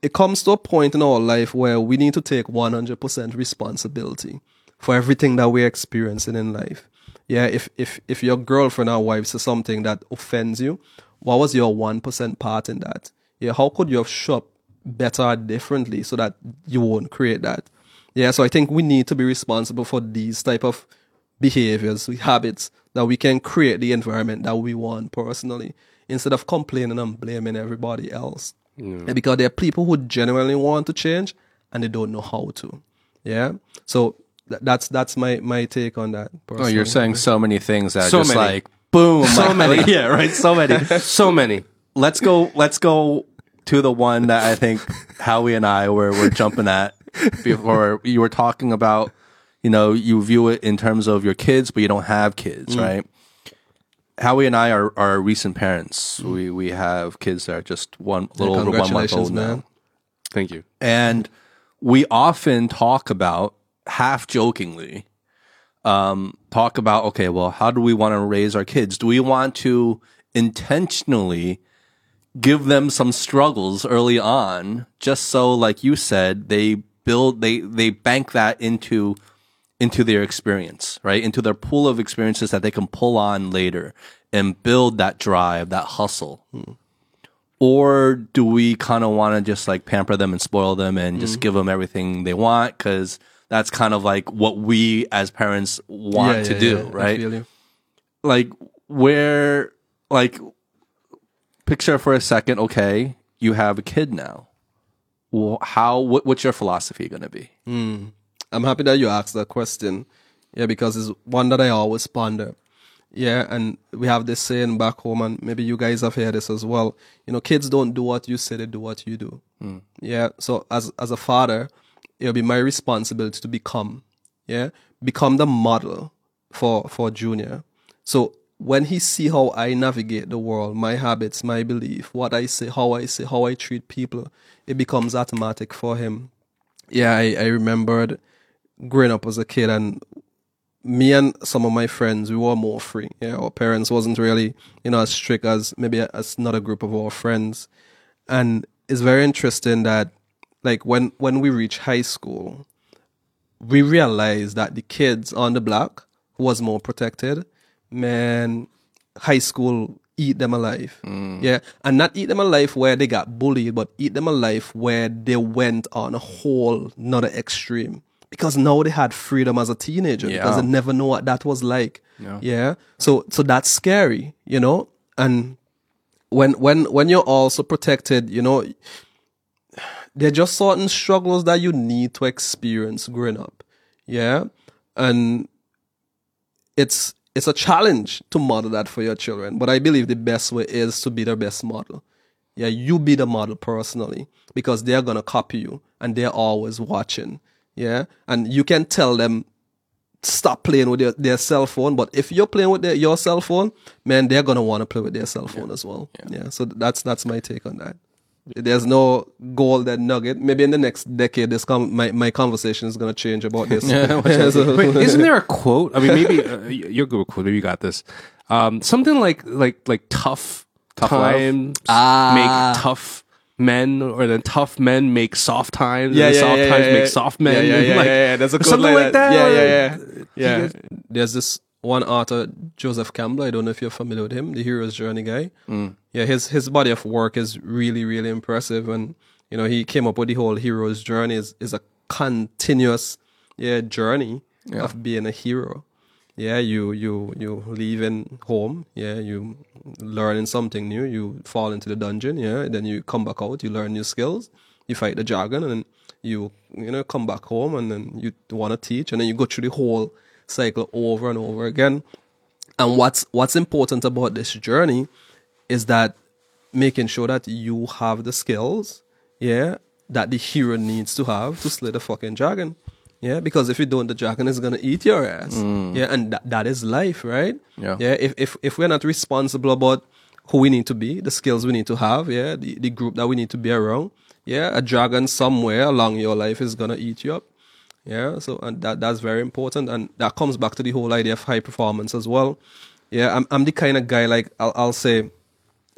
it comes to a point in our life where we need to take 100% responsibility for everything that we're experiencing in life. Yeah, if, if, if your girlfriend or wife says something that offends you, what was your 1% part in that? Yeah, how could you have shopped better differently so that you won't create that? Yeah, so I think we need to be responsible for these type of behaviors, habits that we can create the environment that we want personally instead of complaining and blaming everybody else. Yeah, Because there are people who genuinely want to change and they don't know how to. Yeah. So that's that's my my take on that. Oh, you're saying so many things that So just many. like boom. So like- many. yeah, right. So many. so many. let's go. Let's go to the one that I think Howie and I were were jumping at before. You were talking about, you know, you view it in terms of your kids, but you don't have kids, mm. right? Howie and I are, are recent parents. We we have kids that are just one little over one month congratulations, old now. man. Thank you. And we often talk about, half jokingly, um, talk about, okay, well, how do we want to raise our kids? Do we want to intentionally give them some struggles early on, just so, like you said, they build, they, they bank that into, into their experience, right? Into their pool of experiences that they can pull on later and build that drive, that hustle. Or do we kind of want to just like pamper them and spoil them and just give them everything they want? Cause that's kind of like what we as parents want Yeah, to yeah, do, yeah, right? like where like picture for a second okay you have a kid now well, how what, what's your philosophy going to be hmm. I'm happy that you asked that question. Yeah, because it's one that I always ponder. Yeah, and we have this saying back home, and maybe you guys have heard this as well. You know, kids don't do what you say; they do what you do. Hmm. Yeah. So as as a father, it'll be my responsibility to become, yeah, become the model for for Junior. So when he see how I navigate the world, my habits, my belief, what I say, how I say, how I treat people, it becomes automatic for him yeah, I, I remembered growing up as a kid and me and some of my friends, we were more free. Yeah, our parents wasn't really, you know, as strict as maybe as another group of our friends. And it's very interesting that like when when we reach high school, we realized that the kids on the block was more protected, man, high school eat them alive. Mm. Yeah. And not eat them alive where they got bullied, but eat them alive where they went on a whole another extreme. Because now they had freedom as a teenager because Yeah. they never know what that was like. Yeah. So so that's scary, you know? And when when when you're also protected, you know, there are just certain struggles that you need to experience growing up. Yeah. And it's it's a challenge to model that for your children. But I believe the best way is to be the best model. Yeah, you be the model personally because they're gonna copy you and they're always watching. Yeah. And you can tell them stop playing with their, their cell phone. But if you're playing with their, your cell phone, man, they're gonna want to play with their cell phone as well. Yeah. So that's that's my take on that. There's no golden nugget. Maybe in the next decade, this com- my my conversation is gonna change about this. So- Wait, isn't there a quote? I mean, maybe uh, you're good with quote. Maybe you got this. Um, something like like like tough, Tough times Ah. make tough men, or then tough men make soft times. yeah, and yeah, soft yeah, times yeah, make soft men. Yeah, yeah, yeah, like, yeah, yeah. There's a quote something like that. Yeah, yeah, yeah. Yeah. There's this one author, Joseph Campbell. I don't know if you're familiar with him, the hero's journey guy. Yeah, his his body of work is really, really impressive, and you know he came up with the whole hero's journey is is a continuous yeah journey of being a hero. Yeah, you you you leaving home. Yeah, you learning something new. You fall into the dungeon. Yeah, then you come back out. You learn new skills. You fight the dragon, and then you you know come back home, and then you want to teach, and then you go through the whole cycle over and over again. And what's what's important about this journey is that making sure that you have the skills, yeah, that the hero needs to have to slay the fucking dragon. Yeah, because if you don't, the dragon is gonna eat your ass. Mm. Yeah, and that, that is life, right? Yeah. Yeah. If if if we're not responsible about who we need to be, the skills we need to have, yeah, the, the group that we need to be around, yeah, a dragon somewhere along your life is gonna eat you up. Yeah, so and that that's very important, and that comes back to the whole idea of high performance as well. Yeah, I'm I'm the kind of guy like I'll I'll say,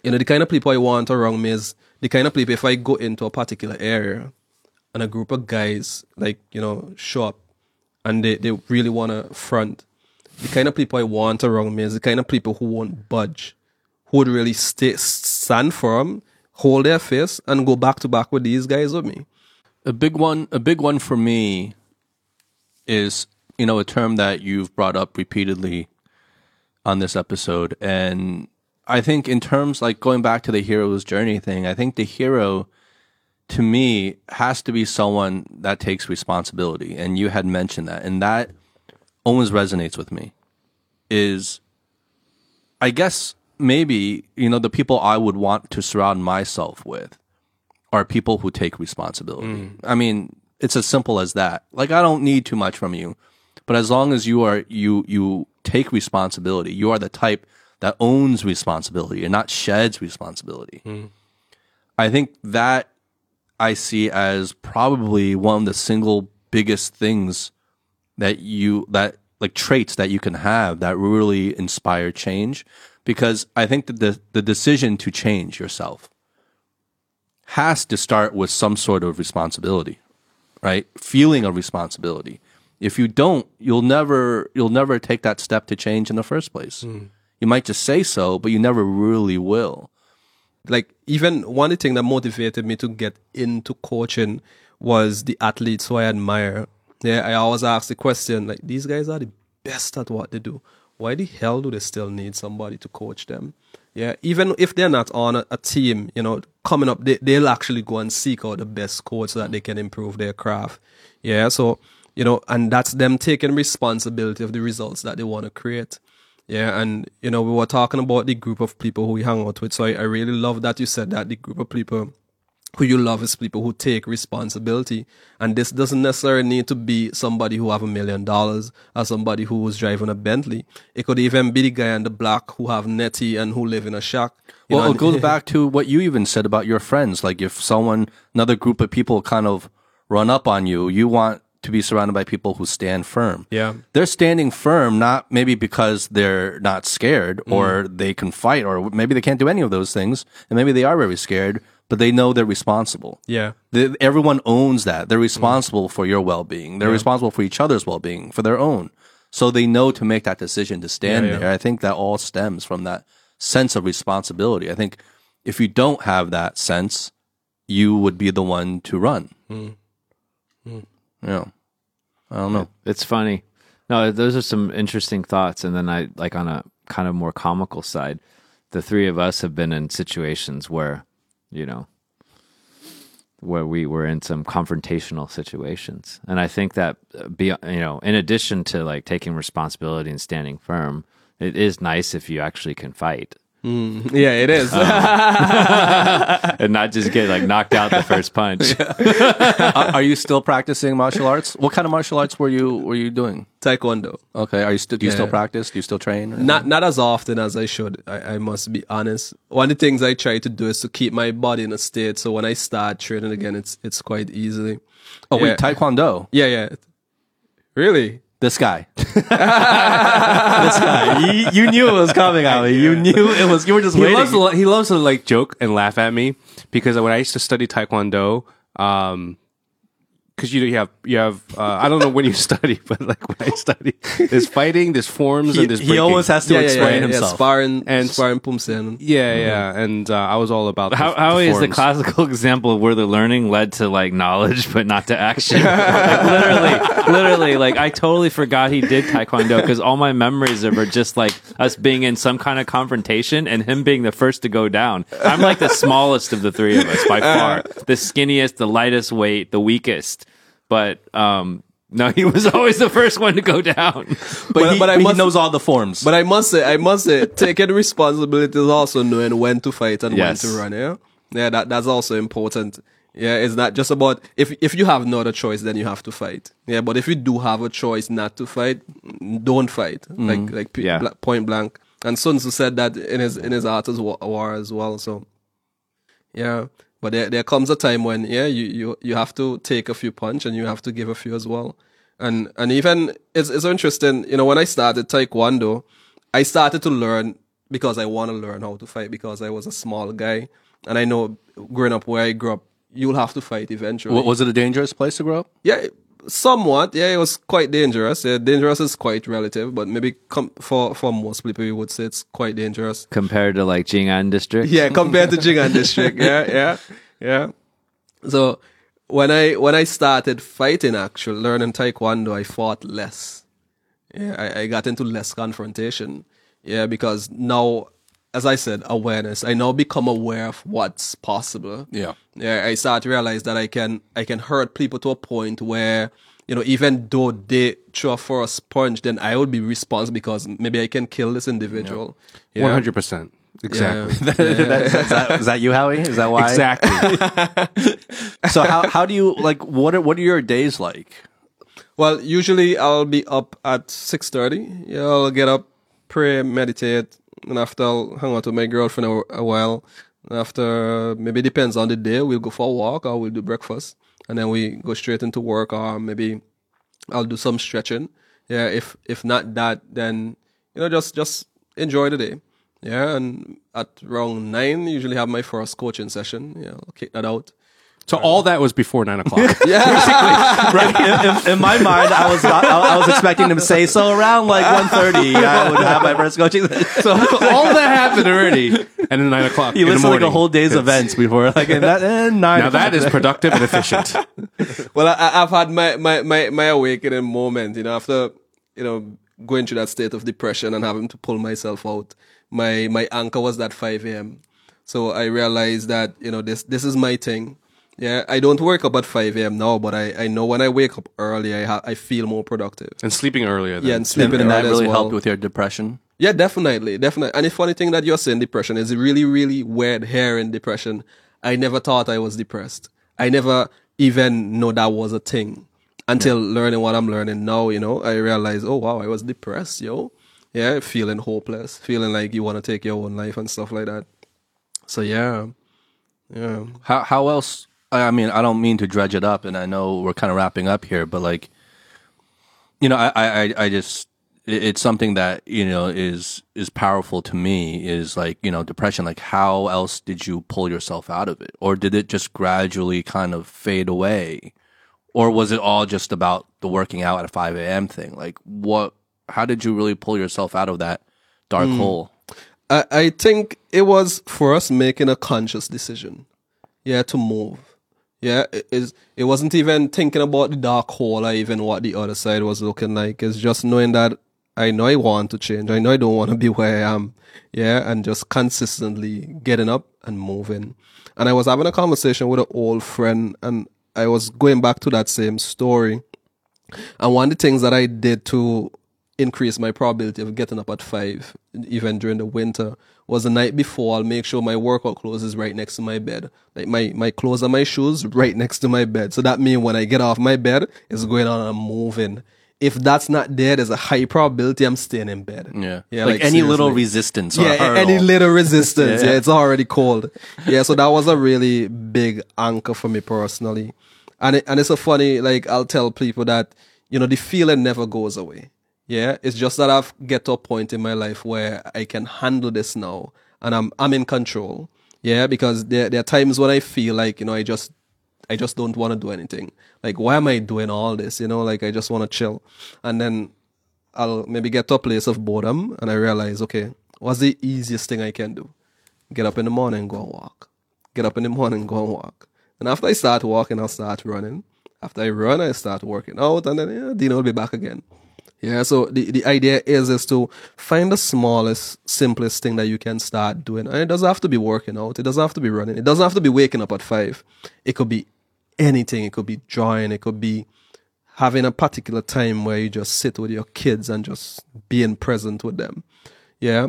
you know, the kind of people I want around me is the kind of people if I go into a particular area, and a group of guys like you know show up, and they they really want to front. The kind of people I want around me is the kind of people who won't budge, who would really stay stand firm, hold their fist, and go back to back with these guys with me. a big one a big one for me is you know a term that you've brought up repeatedly on this episode and i think in terms like going back to the hero's journey thing i think the hero to me has to be someone that takes responsibility and you had mentioned that and that always resonates with me is i guess maybe you know the people i would want to surround myself with are people who take responsibility. Mm. I mean, it's as simple as that. Like I don't need too much from you, but as long as you are you you take responsibility, you are the type that owns responsibility and not sheds responsibility. I think that I see as probably one of the single biggest things that you that like traits that you can have that really inspire change because I think that the the decision to change yourself has to start with some sort of responsibility, right? Feeling of responsibility. If you don't, you'll never you'll never take that step to change in the first place. Mm. You might just say so, but you never really will. like even one thing that motivated me to get into coaching was the athletes who I admire. Yeah, I always ask the question like these guys are the best at what they do. Why the hell do they still need somebody to coach them? Yeah, even if they're not on a, a team, you know, coming up, they, they'll actually go and seek out the best coach so that they can improve their craft. Yeah, so you know, and that's them taking responsibility of the results that they want to create. Yeah, and you know, we were talking about the group of people who we hang out with. So I, I really love that you said that the group of people who you love is people who take responsibility. And this doesn't necessarily need to be somebody who have a million dollars or somebody who was driving a Bentley. It could even be the guy in the black who have netty and who live in a shack. You Well, know, it goes back to what you even said about your friends. Like if someone, another group of people kind of run up on you, you want to be surrounded by people who stand firm. Yeah. They're standing firm, not maybe because they're not scared mm. or they can fight or maybe they can't do any of those things. And maybe they are very scared, but they know they're responsible. Yeah. The, everyone owns that. They're mm. responsible for your well being. They're responsible for each other's well being, for their own. So they know to make that decision to stand Yeah, yeah. there. I think that all stems from that sense of responsibility. I think if you don't have that sense, you would be the one to run. Mm. Yeah. I don't know. It's funny. No, those are some interesting thoughts. And then I like on a kind of more comical side, the three of us have been in situations where, you know, where we were in some confrontational situations. And I think that uh, be you know, in addition to like taking responsibility and standing firm, it is nice if you actually can fight Mm, yeah, it is. Um, and not just get like knocked out the first punch. are, are you still practicing martial arts? What kind of martial arts were you were you doing? Taekwondo. Okay. Are you still do you still practice? Do you still train? or- Not not as often as I should. I, I must be honest. One of the things I try to do is to keep my body in a state so when I start training again, it's it's quite easily. Oh wait, Taekwondo. Yeah, yeah. Really? This guy. This guy. You, you knew it was coming, Ali. You knew it was. You were just He waiting. loves he loves to like joke and laugh at me because when I used to study Taekwondo, um, because you have you have uh, I don't know when you study, but like when I study, there's fighting, there's forms, he, and there's he breaking. always has to yeah, yeah, explain yeah, yeah, himself. sparring And- and sparring poomsae. yeah, yeah, and uh, I was all about the, How, how the is the classical example of where the learning led to like knowledge but not to action? Like, literally, literally, like I totally forgot he did taekwondo because all my memories of are just like us being in some kind of confrontation and him being the first to go down. I'm like the smallest of the three of us by far, the skinniest, the lightest weight, the weakest. But um, no, he was always the first one to go down. but, But- he, but I but he must- knows all the forms. But I must say, I must say, taking responsibility is also knowing when to fight and Yes. when to run. Yeah, yeah, that that's also important. Yeah, it's not just about if if you have no other choice, then you have to fight. Yeah, but if you do have a choice not to fight, don't fight. Like like p- Yeah. bla- point blank. And Sun Tzu said that in his in his art as wa- war as well. So yeah, but there there comes a time when yeah you you you have to take a few punch and you have to give a few as well. And and even it's it's interesting. You know, when I started Taekwondo, I started to learn because I want to learn how to fight because I was a small guy, and I know growing up where I grew up, you'll have to fight eventually. Wa- was it a dangerous place to grow up? Yeah, somewhat. Yeah, it was quite dangerous. Yeah, dangerous is quite relative, but maybe com- for for most people, you would say it's quite dangerous. Compared to like Jing'an district, Yeah, compared to Jingan District. Yeah, yeah, yeah. So when I when I started fighting, actually learning Taekwondo, I fought less. Yeah, I, I got into less confrontation. Yeah, because now, as I said, awareness. I now become aware of what's possible. Yeah. Yeah, I start to realize that I can I can hurt people to a point where you know even though they throw a first punch, then I would be responsible because maybe I can kill this individual. One hundred percent, exactly, is, that, is that you, Howie? Is that why? exactly. So how how do you like what are what are your days like? Well, usually I'll be up at six thirty. Yeah, I'll get up, pray, meditate, and after I'll hang out with my girlfriend a, a while. After maybe depends on the day, we'll go for a walk or we'll do breakfast, and then we go straight into work or maybe I'll do some stretching. Yeah, if if not that, then you know just just enjoy the day. Yeah, and at around nine, usually have my first coaching session. Yeah, I'll kick that out. So all that was before nine o'clock. yeah, right. In, in- in my mind, I was not, I, I was expecting him to say so around like 1.30, I would have my first coaching. so all that happened already, and then nine o'clock. You in the listen to like a whole day's events before like and that and nine. Now that is productive and efficient. Well, I, I've had my, my, my, my awakening moment, you know, after, you know, going through that state of depression and having to pull myself out. My, my anchor was that 5 a.m. So I realized that, you know, this, this is my thing. Yeah. I don't wake up at 5 a.m. now, but I, I know when I wake up early, I ha- I feel more productive. And sleeping earlier. Then. Yeah. And sleeping and, and that early really as well. helped with your depression. Yeah, definitely, definitely. And the funny thing that you're saying depression is really, really weird here in depression. I never thought I was depressed. I never even know that was a thing until learning what I'm learning now. You know, I realized, oh wow, I was depressed, yo. Yeah, feeling hopeless, feeling like you want to take your own life and stuff like that. So yeah, yeah. How how else? I mean, I don't mean to dredge it up, and I know we're kind of wrapping up here, but like, you know, I I I just it's something that you know is is powerful to me is like you know depression. Like how else did you pull yourself out of it? Or did it just gradually kind of fade away? Or was it all just about the working out at 5 a.m thing? Like what how did you really pull yourself out of that dark hmm. hole? I, I think it was for us making a conscious decision. Yeah, to move. Yeah, it is it wasn't even thinking about the dark hole or even what the other side was looking like. It's just knowing that I know I want to change. I know I don't want to be where I am. Yeah, and just consistently getting up and moving. And I was having a conversation with an old friend and I was going back to that same story. And one of the things that I did to increase my probability of getting up at five, even during the winter, was the night before. I'll make sure my workout clothes is right next to my bed. Like my, my clothes and my shoes right next to my bed. So that means when I get off my bed, it's going on and I'm moving. If that's not there, there's a high probability I'm staying in bed. yeah Yeah, like, like, any little resistance or Yeah, any little resistance. Yeah. yeah. it's already cold. Yeah, so that was a really big anchor for me personally. And it, and it's a funny, like I'll tell people that, you know, the feeling never goes away. Yeah. It's just that I've get to a point in my life where I can handle this now and I'm I'm in control. Yeah, because there there are times when I feel like, you know, I just I just don't want to do anything. Like, why am I doing all this? You know, like I just want to chill. And then I'll maybe get to a place of boredom and I realize, okay, what's the easiest thing I can do? Get up in the morning, go and walk. Get up in the morning, go and walk. And after I start walking, I'll start running. After I run, I start working out and then yeah, Deano will be back again. Yeah, so the, the idea is is to find the smallest, simplest thing that you can start doing. And it doesn't have to be working out. It doesn't have to be running. It doesn't have to be waking up at five. It could be anything. It could be drawing. It could be having a particular time where you just sit with your kids and just being present with them. Yeah.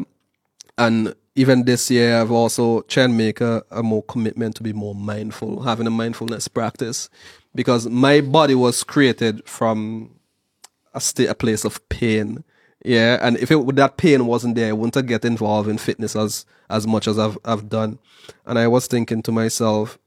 And even this year, I've also tried to make a, a more commitment to be more mindful, having a mindfulness practice because my body was created from a state, a place of pain. Yeah, and if it, that pain wasn't there, I wouldn't have get involved in fitness as as much as I've I've done. And I was thinking to myself,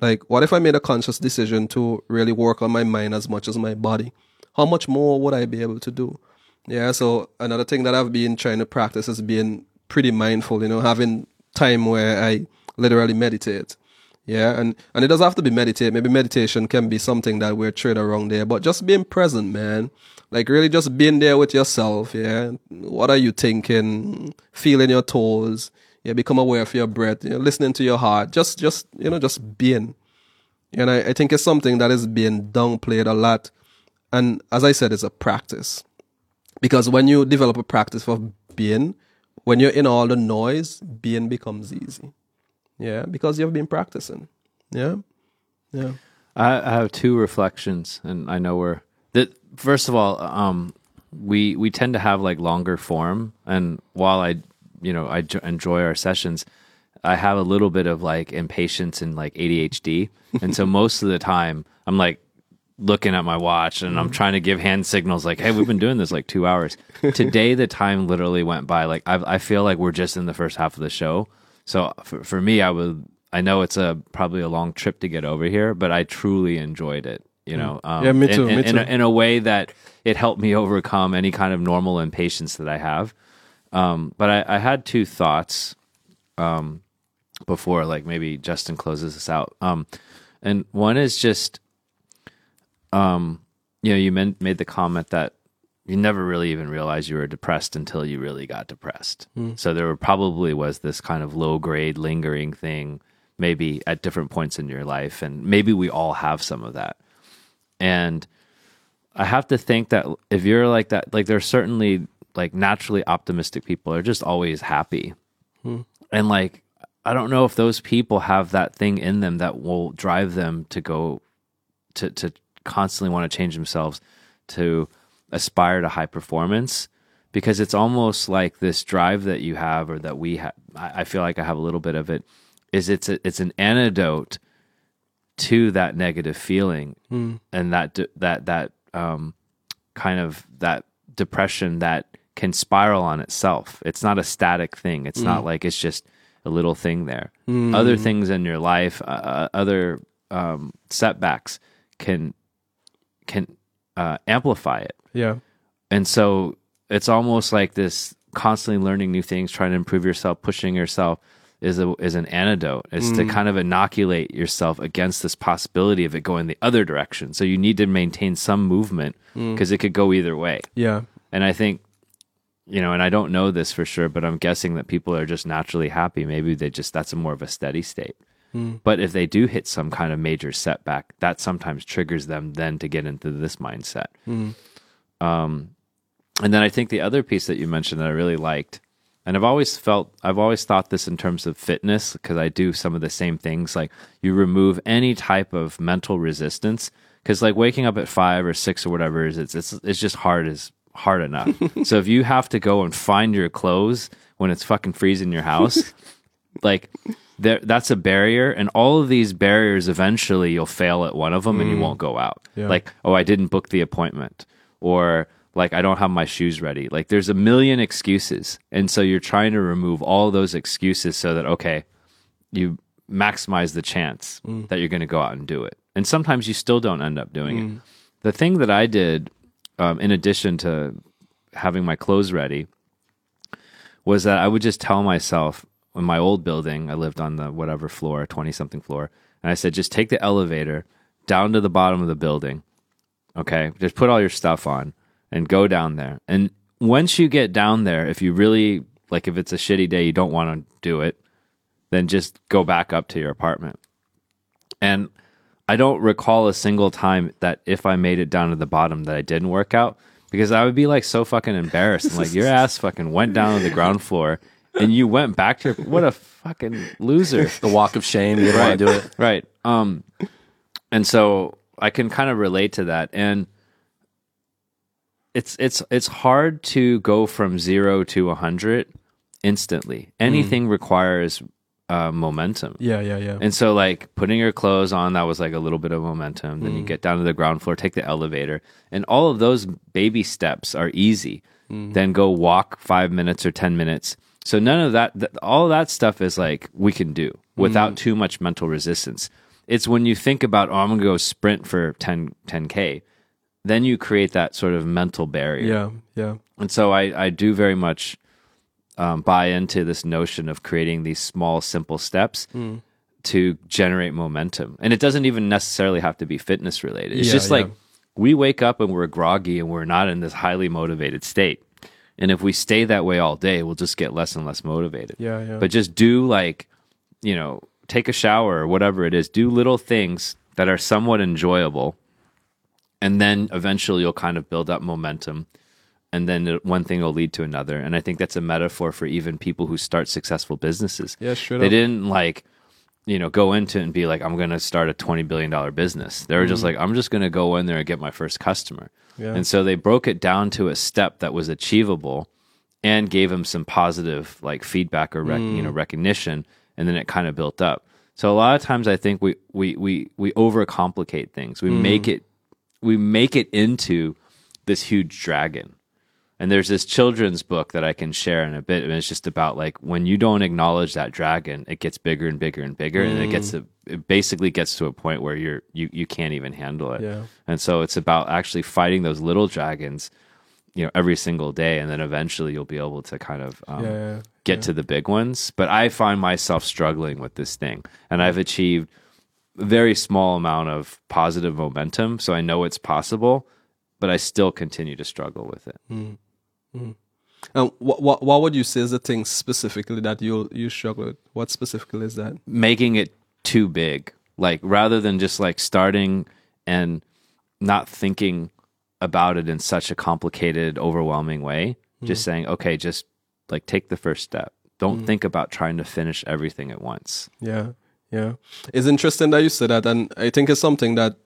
like, what if I made a conscious decision to really work on my mind as much as my body? How much more would I be able to do? Yeah, so another thing that I've been trying to practice is being pretty mindful, you know, having time where I literally meditate. Yeah, and, and it doesn't have to be meditate. Maybe meditation can be something that we're trained around there, but just being present, man. Like really just being there with yourself, yeah. What are you thinking? Feeling your toes. Yeah, become aware of your breath, you know, listening to your heart. Just just you know, just being. And I, I think it's something that is being downplayed a lot. And as I said, it's a practice. Because when you develop a practice for being, when you're in all the noise, being becomes easy. Yeah, because you've been practicing. Yeah. Yeah. I, I have two reflections, and I know we're that. First of all, um, we we tend to have like longer form, and while I, you know, I enjoy our sessions, I have a little bit of like impatience and like ADHD, and so most of the time I'm like looking at my watch and I'm trying to give hand signals like, "Hey, we've been doing this like two hours." Today, the time literally went by. Like I I feel like we're just in the first half of the show. So for for me, I would I know it's a probably a long trip to get over here, but I truly enjoyed it. You know, um, Yeah, me in- too, In, me in, a, too. in a way that it helped me overcome any kind of normal impatience that I have. Um, but I, I had two thoughts um, before, like maybe Justin closes this out. Um, and one is just, um, you know, you men- made the comment that you never really even realized you were depressed until you really got depressed. Hmm. So there probably was this kind of low grade lingering thing, maybe at different points in your life, and maybe we all have some of that. And I have to think that if you're like that, like there's certainly like naturally optimistic people are just always happy. Hmm. And like, I don't know if those people have that thing in them that will drive them to go to, to constantly want to change themselves to aspire to high performance because it's almost like this drive that you have or that we have. I feel like I have a little bit of it is it's a, it's an antidote to that negative feeling and that that that um, kind of that depression that can spiral on itself. It's not a static thing. It's not like it's just a little thing there. Other things in your life, uh, other um, setbacks can can uh, amplify it. Yeah. And so it's almost like this constantly learning new things, trying to improve yourself, pushing yourself is a is an antidote. It's to kind of inoculate yourself against this possibility of it going the other direction. So you need to maintain some movement because it could go either way. Yeah. And I think you know, and I don't know this for sure, but I'm guessing that people are just naturally happy. Maybe they just that's a more of a steady state. But if they do hit some kind of major setback, that sometimes triggers them then to get into this mindset. Um, and then I think the other piece that you mentioned that I really liked, and I've always felt, I've always thought this in terms of fitness because I do some of the same things. Like you remove any type of mental resistance because like waking up at five or six or whatever is it's it's it's just hard is hard enough. so if you have to go and find your clothes when it's fucking freezing in your house, like there that's a barrier and all of these barriers eventually you'll fail at one of them and you mm. won't go out. Yeah. like oh i didn't book the appointment or like i don't have my shoes ready. Like there's a million excuses and so you're trying to remove all those excuses so that okay you maximize the chance mm. that you're going to go out and do it. And sometimes you still don't end up doing it. Mm. The thing that i did um, in addition to having my clothes ready was that I would just tell myself in my old building, I lived on the whatever floor, 20 something floor, and I said, just take the elevator down to the bottom of the building. Okay. Just put all your stuff on and go down there. And once you get down there, if you really, like, if it's a shitty day, you don't want to do it, then just go back up to your apartment. And I don't recall a single time that if I made it down to the bottom that I didn't work out because I would be like so fucking embarrassed. I'm like, your ass fucking went down to the ground floor and you went back to your, what a fucking loser. The walk of shame. You didn't want to do it. Right. Um, and so I can kind of relate to that. And it's, it's, it's hard to go from zero to a hundred instantly. Anything requires uh, momentum. Yeah. Yeah. Yeah. And so, like, putting your clothes on, that was like a little bit of momentum. Then you get down to the ground floor, take the elevator. And all of those baby steps are easy. Then go walk five minutes or 10 minutes. So, none of that, th- all of that stuff is like we can do without too much mental resistance. It's when you think about, oh, I'm going to go sprint for 10, 10K, then you create that sort of mental barrier. yeah. Yeah. And so I, I do very much um, buy into this notion of creating these small, simple steps to generate momentum. And it doesn't even necessarily have to be fitness related. It's Yeah, just like yeah. we wake up and we're groggy and we're not in this highly motivated state. And if we stay that way all day, we'll just get less and less motivated. Yeah. Yeah. But just do like, you know, take a shower or whatever it is. Do little things that are somewhat enjoyable. And then eventually you'll kind of build up momentum. And then one thing will lead to another. And I think that's a metaphor for even people who start successful businesses. Yeah, straight They didn't like, you know, go into it and be like, I'm going to start a $20 billion business. They were just mm. like, I'm just going to go in there and get my first customer. Yeah. And so they broke it down to a step that was achievable and gave him some positive like feedback or rec- you know Mm. recognition and then it kind of built up so a lot of times i think we we we we overcomplicate things we Mm. make it we make it into this huge dragon and there's this children's book that i can share in a bit and it's just about like when you don't acknowledge that dragon it gets bigger and bigger and bigger and it gets Mm. to it basically gets to a point where you're you you can't even handle it Yeah. and so it's about actually fighting those little dragons you know every single day, and then eventually you'll be able to kind of um, Yeah. get to the big ones. But I find myself struggling with this thing, and I've achieved a very small amount of positive momentum, so I know it's possible, but I still continue to struggle with it. Mm. And what, what what would you say is the thing specifically that you you struggle with? What specifically is that? making it too big. Like rather than just like starting and not thinking about it in such a complicated, overwhelming way, mm. just saying, okay, just like take the first step. Don't mm. think about trying to finish everything at once. Yeah, yeah. It's interesting that you said that, and I think it's something that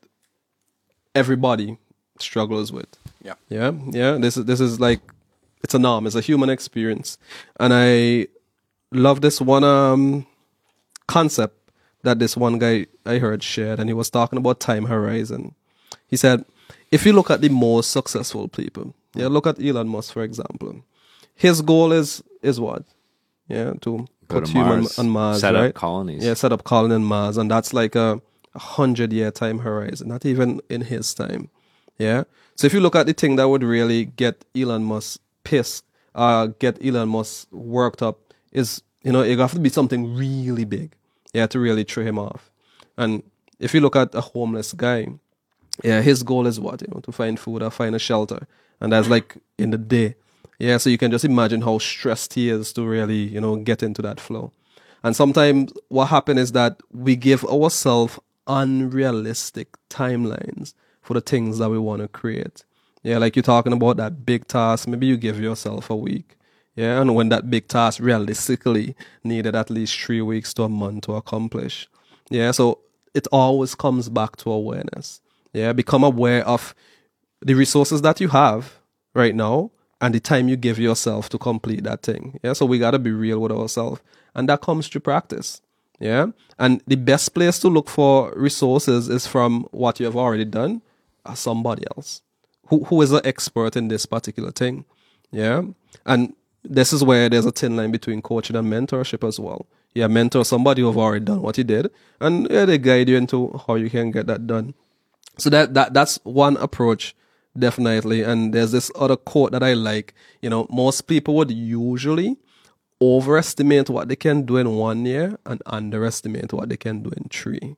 everybody struggles with. Yeah. yeah, yeah. This is this is like it's a norm. It's a human experience, and I love this one um concept that this one guy I heard shared, and he was talking about time horizon. He said, if you look at the most successful people, yeah, look at Elon Musk for example. His goal is is what? Yeah, to Go put to human Mars, on Mars, set right? up colonies. Yeah, set up colony on Mars, and that's like a, a hundred year time horizon, not even in his time. Yeah. So if you look at the thing that would really get Elon Musk pissed, uh, get Elon Musk worked up, is you know it have to be something really big, yeah, to really throw him off. And if you look at a homeless guy, yeah, his goal is what you know to find food or find a shelter, and that's like in the day. Yeah, so you can just imagine how stressed he is to really you know get into that flow. And sometimes what happens is that we give ourselves unrealistic timelines for the things that we want to create. Yeah, like you're talking about that big task, maybe you give yourself a week. Yeah, and when that big task realistically needed at least three weeks to a month to accomplish. Yeah, so it always comes back to awareness. Yeah, become aware of the resources that you have right now and the time you give yourself to complete that thing. Yeah, so we got to be real with ourselves. And that comes through practice. Yeah, and the best place to look for resources is from what you have already done or somebody else who, who is an expert in this particular thing. Yeah, and this is where there's a thin line between coaching and mentorship as well. Yeah, mentor somebody who've already done what he did, and yeah, they guide you into how you can get that done. So that that that's one approach, definitely. And there's this other quote that I like. You know, most people would usually overestimate what they can do in one year and underestimate what they can do in three.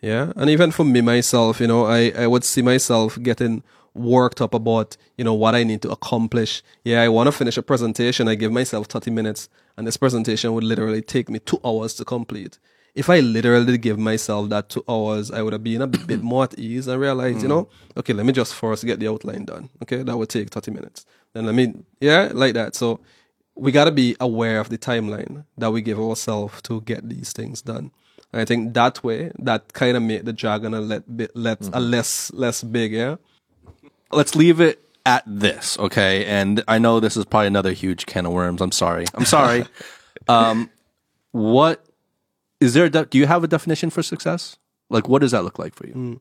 Yeah. And even for me myself, you know, I, I would see myself getting worked up about, you know, what I need to accomplish. Yeah, I want to finish a presentation. I give myself 30 minutes and this presentation would literally take me two hours to complete. If I literally give myself that two hours, I would have been a bit more at ease and realized, you mm. know, okay, let me just first get the outline done. Okay, that would take 30 minutes. Then let me, yeah, like that. So we got to be aware of the timeline that we give ourselves to get these things done. And I think that way, that kind of made the dragon a let, bit, let a mm-hmm. less less big, yeah. Let's leave it at this, okay? And I know this is probably another huge can of worms. I'm sorry. I'm sorry. um, what is there? De- do you have a definition for success? Like, what does that look like for you?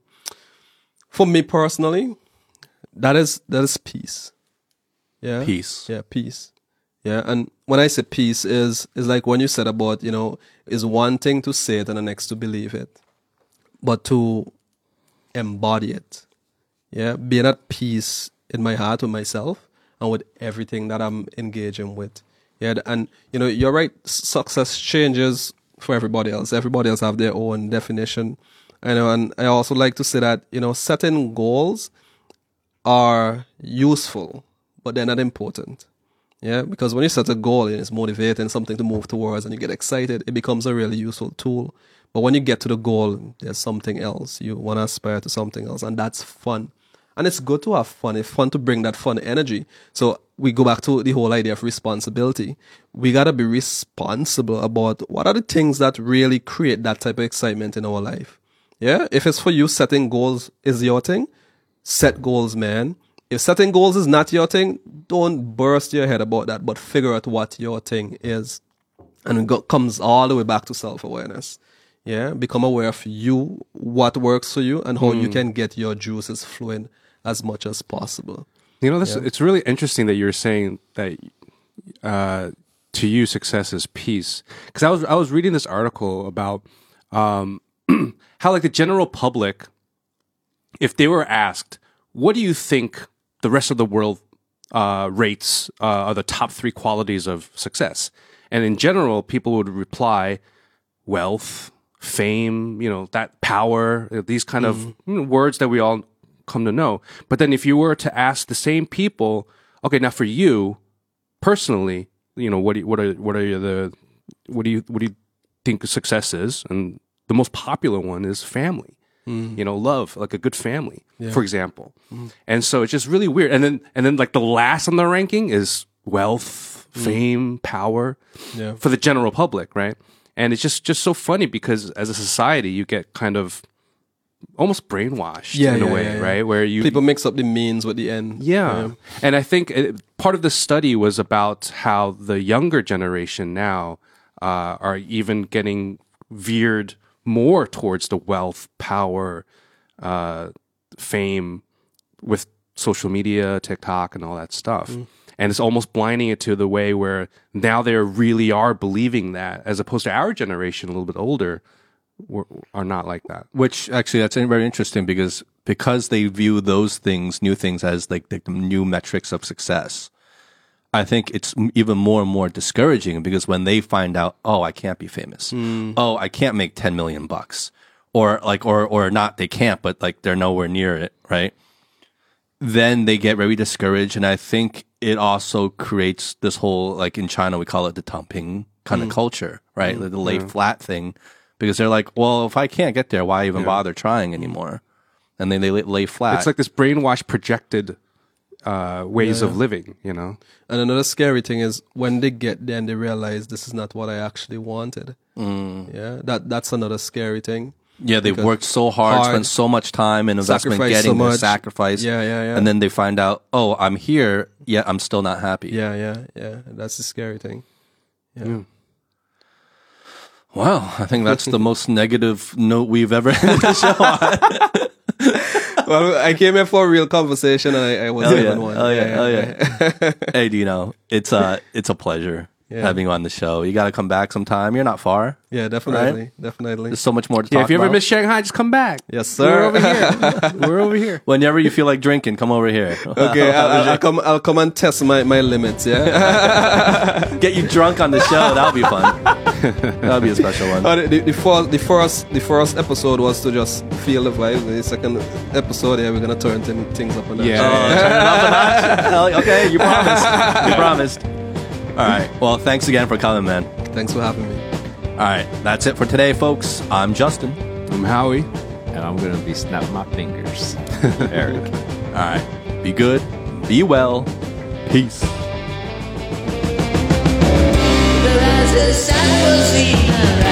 For me personally, that is that is peace. Yeah, Peace. Yeah, peace. Yeah, and when I say peace, is is like when you said about you know is one thing to say it and the next to believe it, but to embody it. Yeah, being at peace in my heart with myself and with everything that I'm engaging with. Yeah, and you know you're right. Success changes for everybody else. Everybody else have their own definition. I know, and I also like to say that you know setting goals are useful, but they're not important. Yeah, because when you set a goal and it's motivating, something to move towards, and you get excited, it becomes a really useful tool. But when you get to the goal, there's something else. You want to aspire to something else, and that's fun. And it's good to have fun. It's fun to bring that fun energy. So we go back to the whole idea of responsibility. We got to be responsible about what are the things that really create that type of excitement in our life. Yeah. If it's for you, setting goals is your thing, set goals, man. If setting goals is not your thing, don't burst your head about that, but figure out what your thing is. And it comes all the way back to self awareness. Yeah. Become aware of you, what works for you, and how you hmm. can get your juices flowing as much as possible. You know, this it's really interesting that you're saying that uh, to you success is peace. Because I was I was reading this article about um, how like the general public, if they were asked, "What do you think the rest of the world uh, rates uh, are the top three qualities of success. And in general, people would reply wealth, fame, you know, that power, these kind of you know, words that we all come to know. But then if you were to ask the same people, okay, now for you personally, you know, what do you, what are what are the what do you what do you think success is? And the most popular one is family. Mm. You know, love, like a good family, for example. Mm. And so it's just really weird. And then and then like the last on the ranking is wealth, mm. fame, power Yeah. for the general public, right? And it's just just so funny because as a society, you get kind of almost brainwashed Yeah, in a way, yeah, yeah. right? Where you People mix up the means with the end. yeah. And I think it, part of the study was about how the younger generation now uh, are even getting veered more towards the wealth, power, uh, fame with social media, TikTok, and all that stuff. And it's almost blinding it to the way where now they really are believing that, as opposed to our generation, a little bit older, were, are not like that. Which actually, that's very interesting because because they view those things, new things, as like the new metrics of success. I think it's even more and more discouraging because when they find out, oh, I can't be famous, hmm. oh, I can't make ten million bucks, or like, or or not, they can't, but like they're nowhere near it, right? Then they get very discouraged, and I think it also creates this whole like in China we call it the tang ping kind of hmm. culture, right? Hmm. The, the lay flat thing, because they're like, well, if I can't get there, why even bother trying anymore? And then they lay, lay flat. It's like this brainwashed, projected uh, ways of living, you know? And another scary thing is when they get there and they realize this is not what I actually wanted. Mm. Yeah, that that's another scary thing. Yeah, they've worked so hard, hard, spent so much time and investment sacrifice getting so their much. sacrifice. Yeah, yeah, yeah. And then they find out, oh, I'm here, yet I'm still not happy. Yeah, yeah, yeah. That's the scary thing. Yeah. Wow, I think that's the most negative note we've ever ended the show on. well, I came here for a real conversation, and I, I was Oh, yeah. one. Oh, yeah. Oh, yeah. hey, Deano, it's a it's a pleasure Yeah. having you on the show. You got to come back sometime. You're not far. yeah, definitely, definitely. There's so much more to Yeah, talk if you ever about. miss Shanghai, just come back. Yes, sir. We're over here. We're over here. Whenever you feel like drinking, come over here. Okay, I'll, I'll, I'll come. I'll come and test my, my limits. Yeah. Get you drunk on the show. That'll be fun. That'll be a special one. Oh, the, the, the, first, the first the first episode was to just feel the vibe. The second episode, yeah, we're gonna turn things up and Yeah. Oh, turn it up a notch. Okay, you promised. You promised. All right. Well, thanks again for coming, man. Thanks for having me. All right. That's it for today, folks. I'm Justin. I'm Howie. And I'm going to be snapping my fingers. Eric. All right. Be good. Be well. Peace. There is a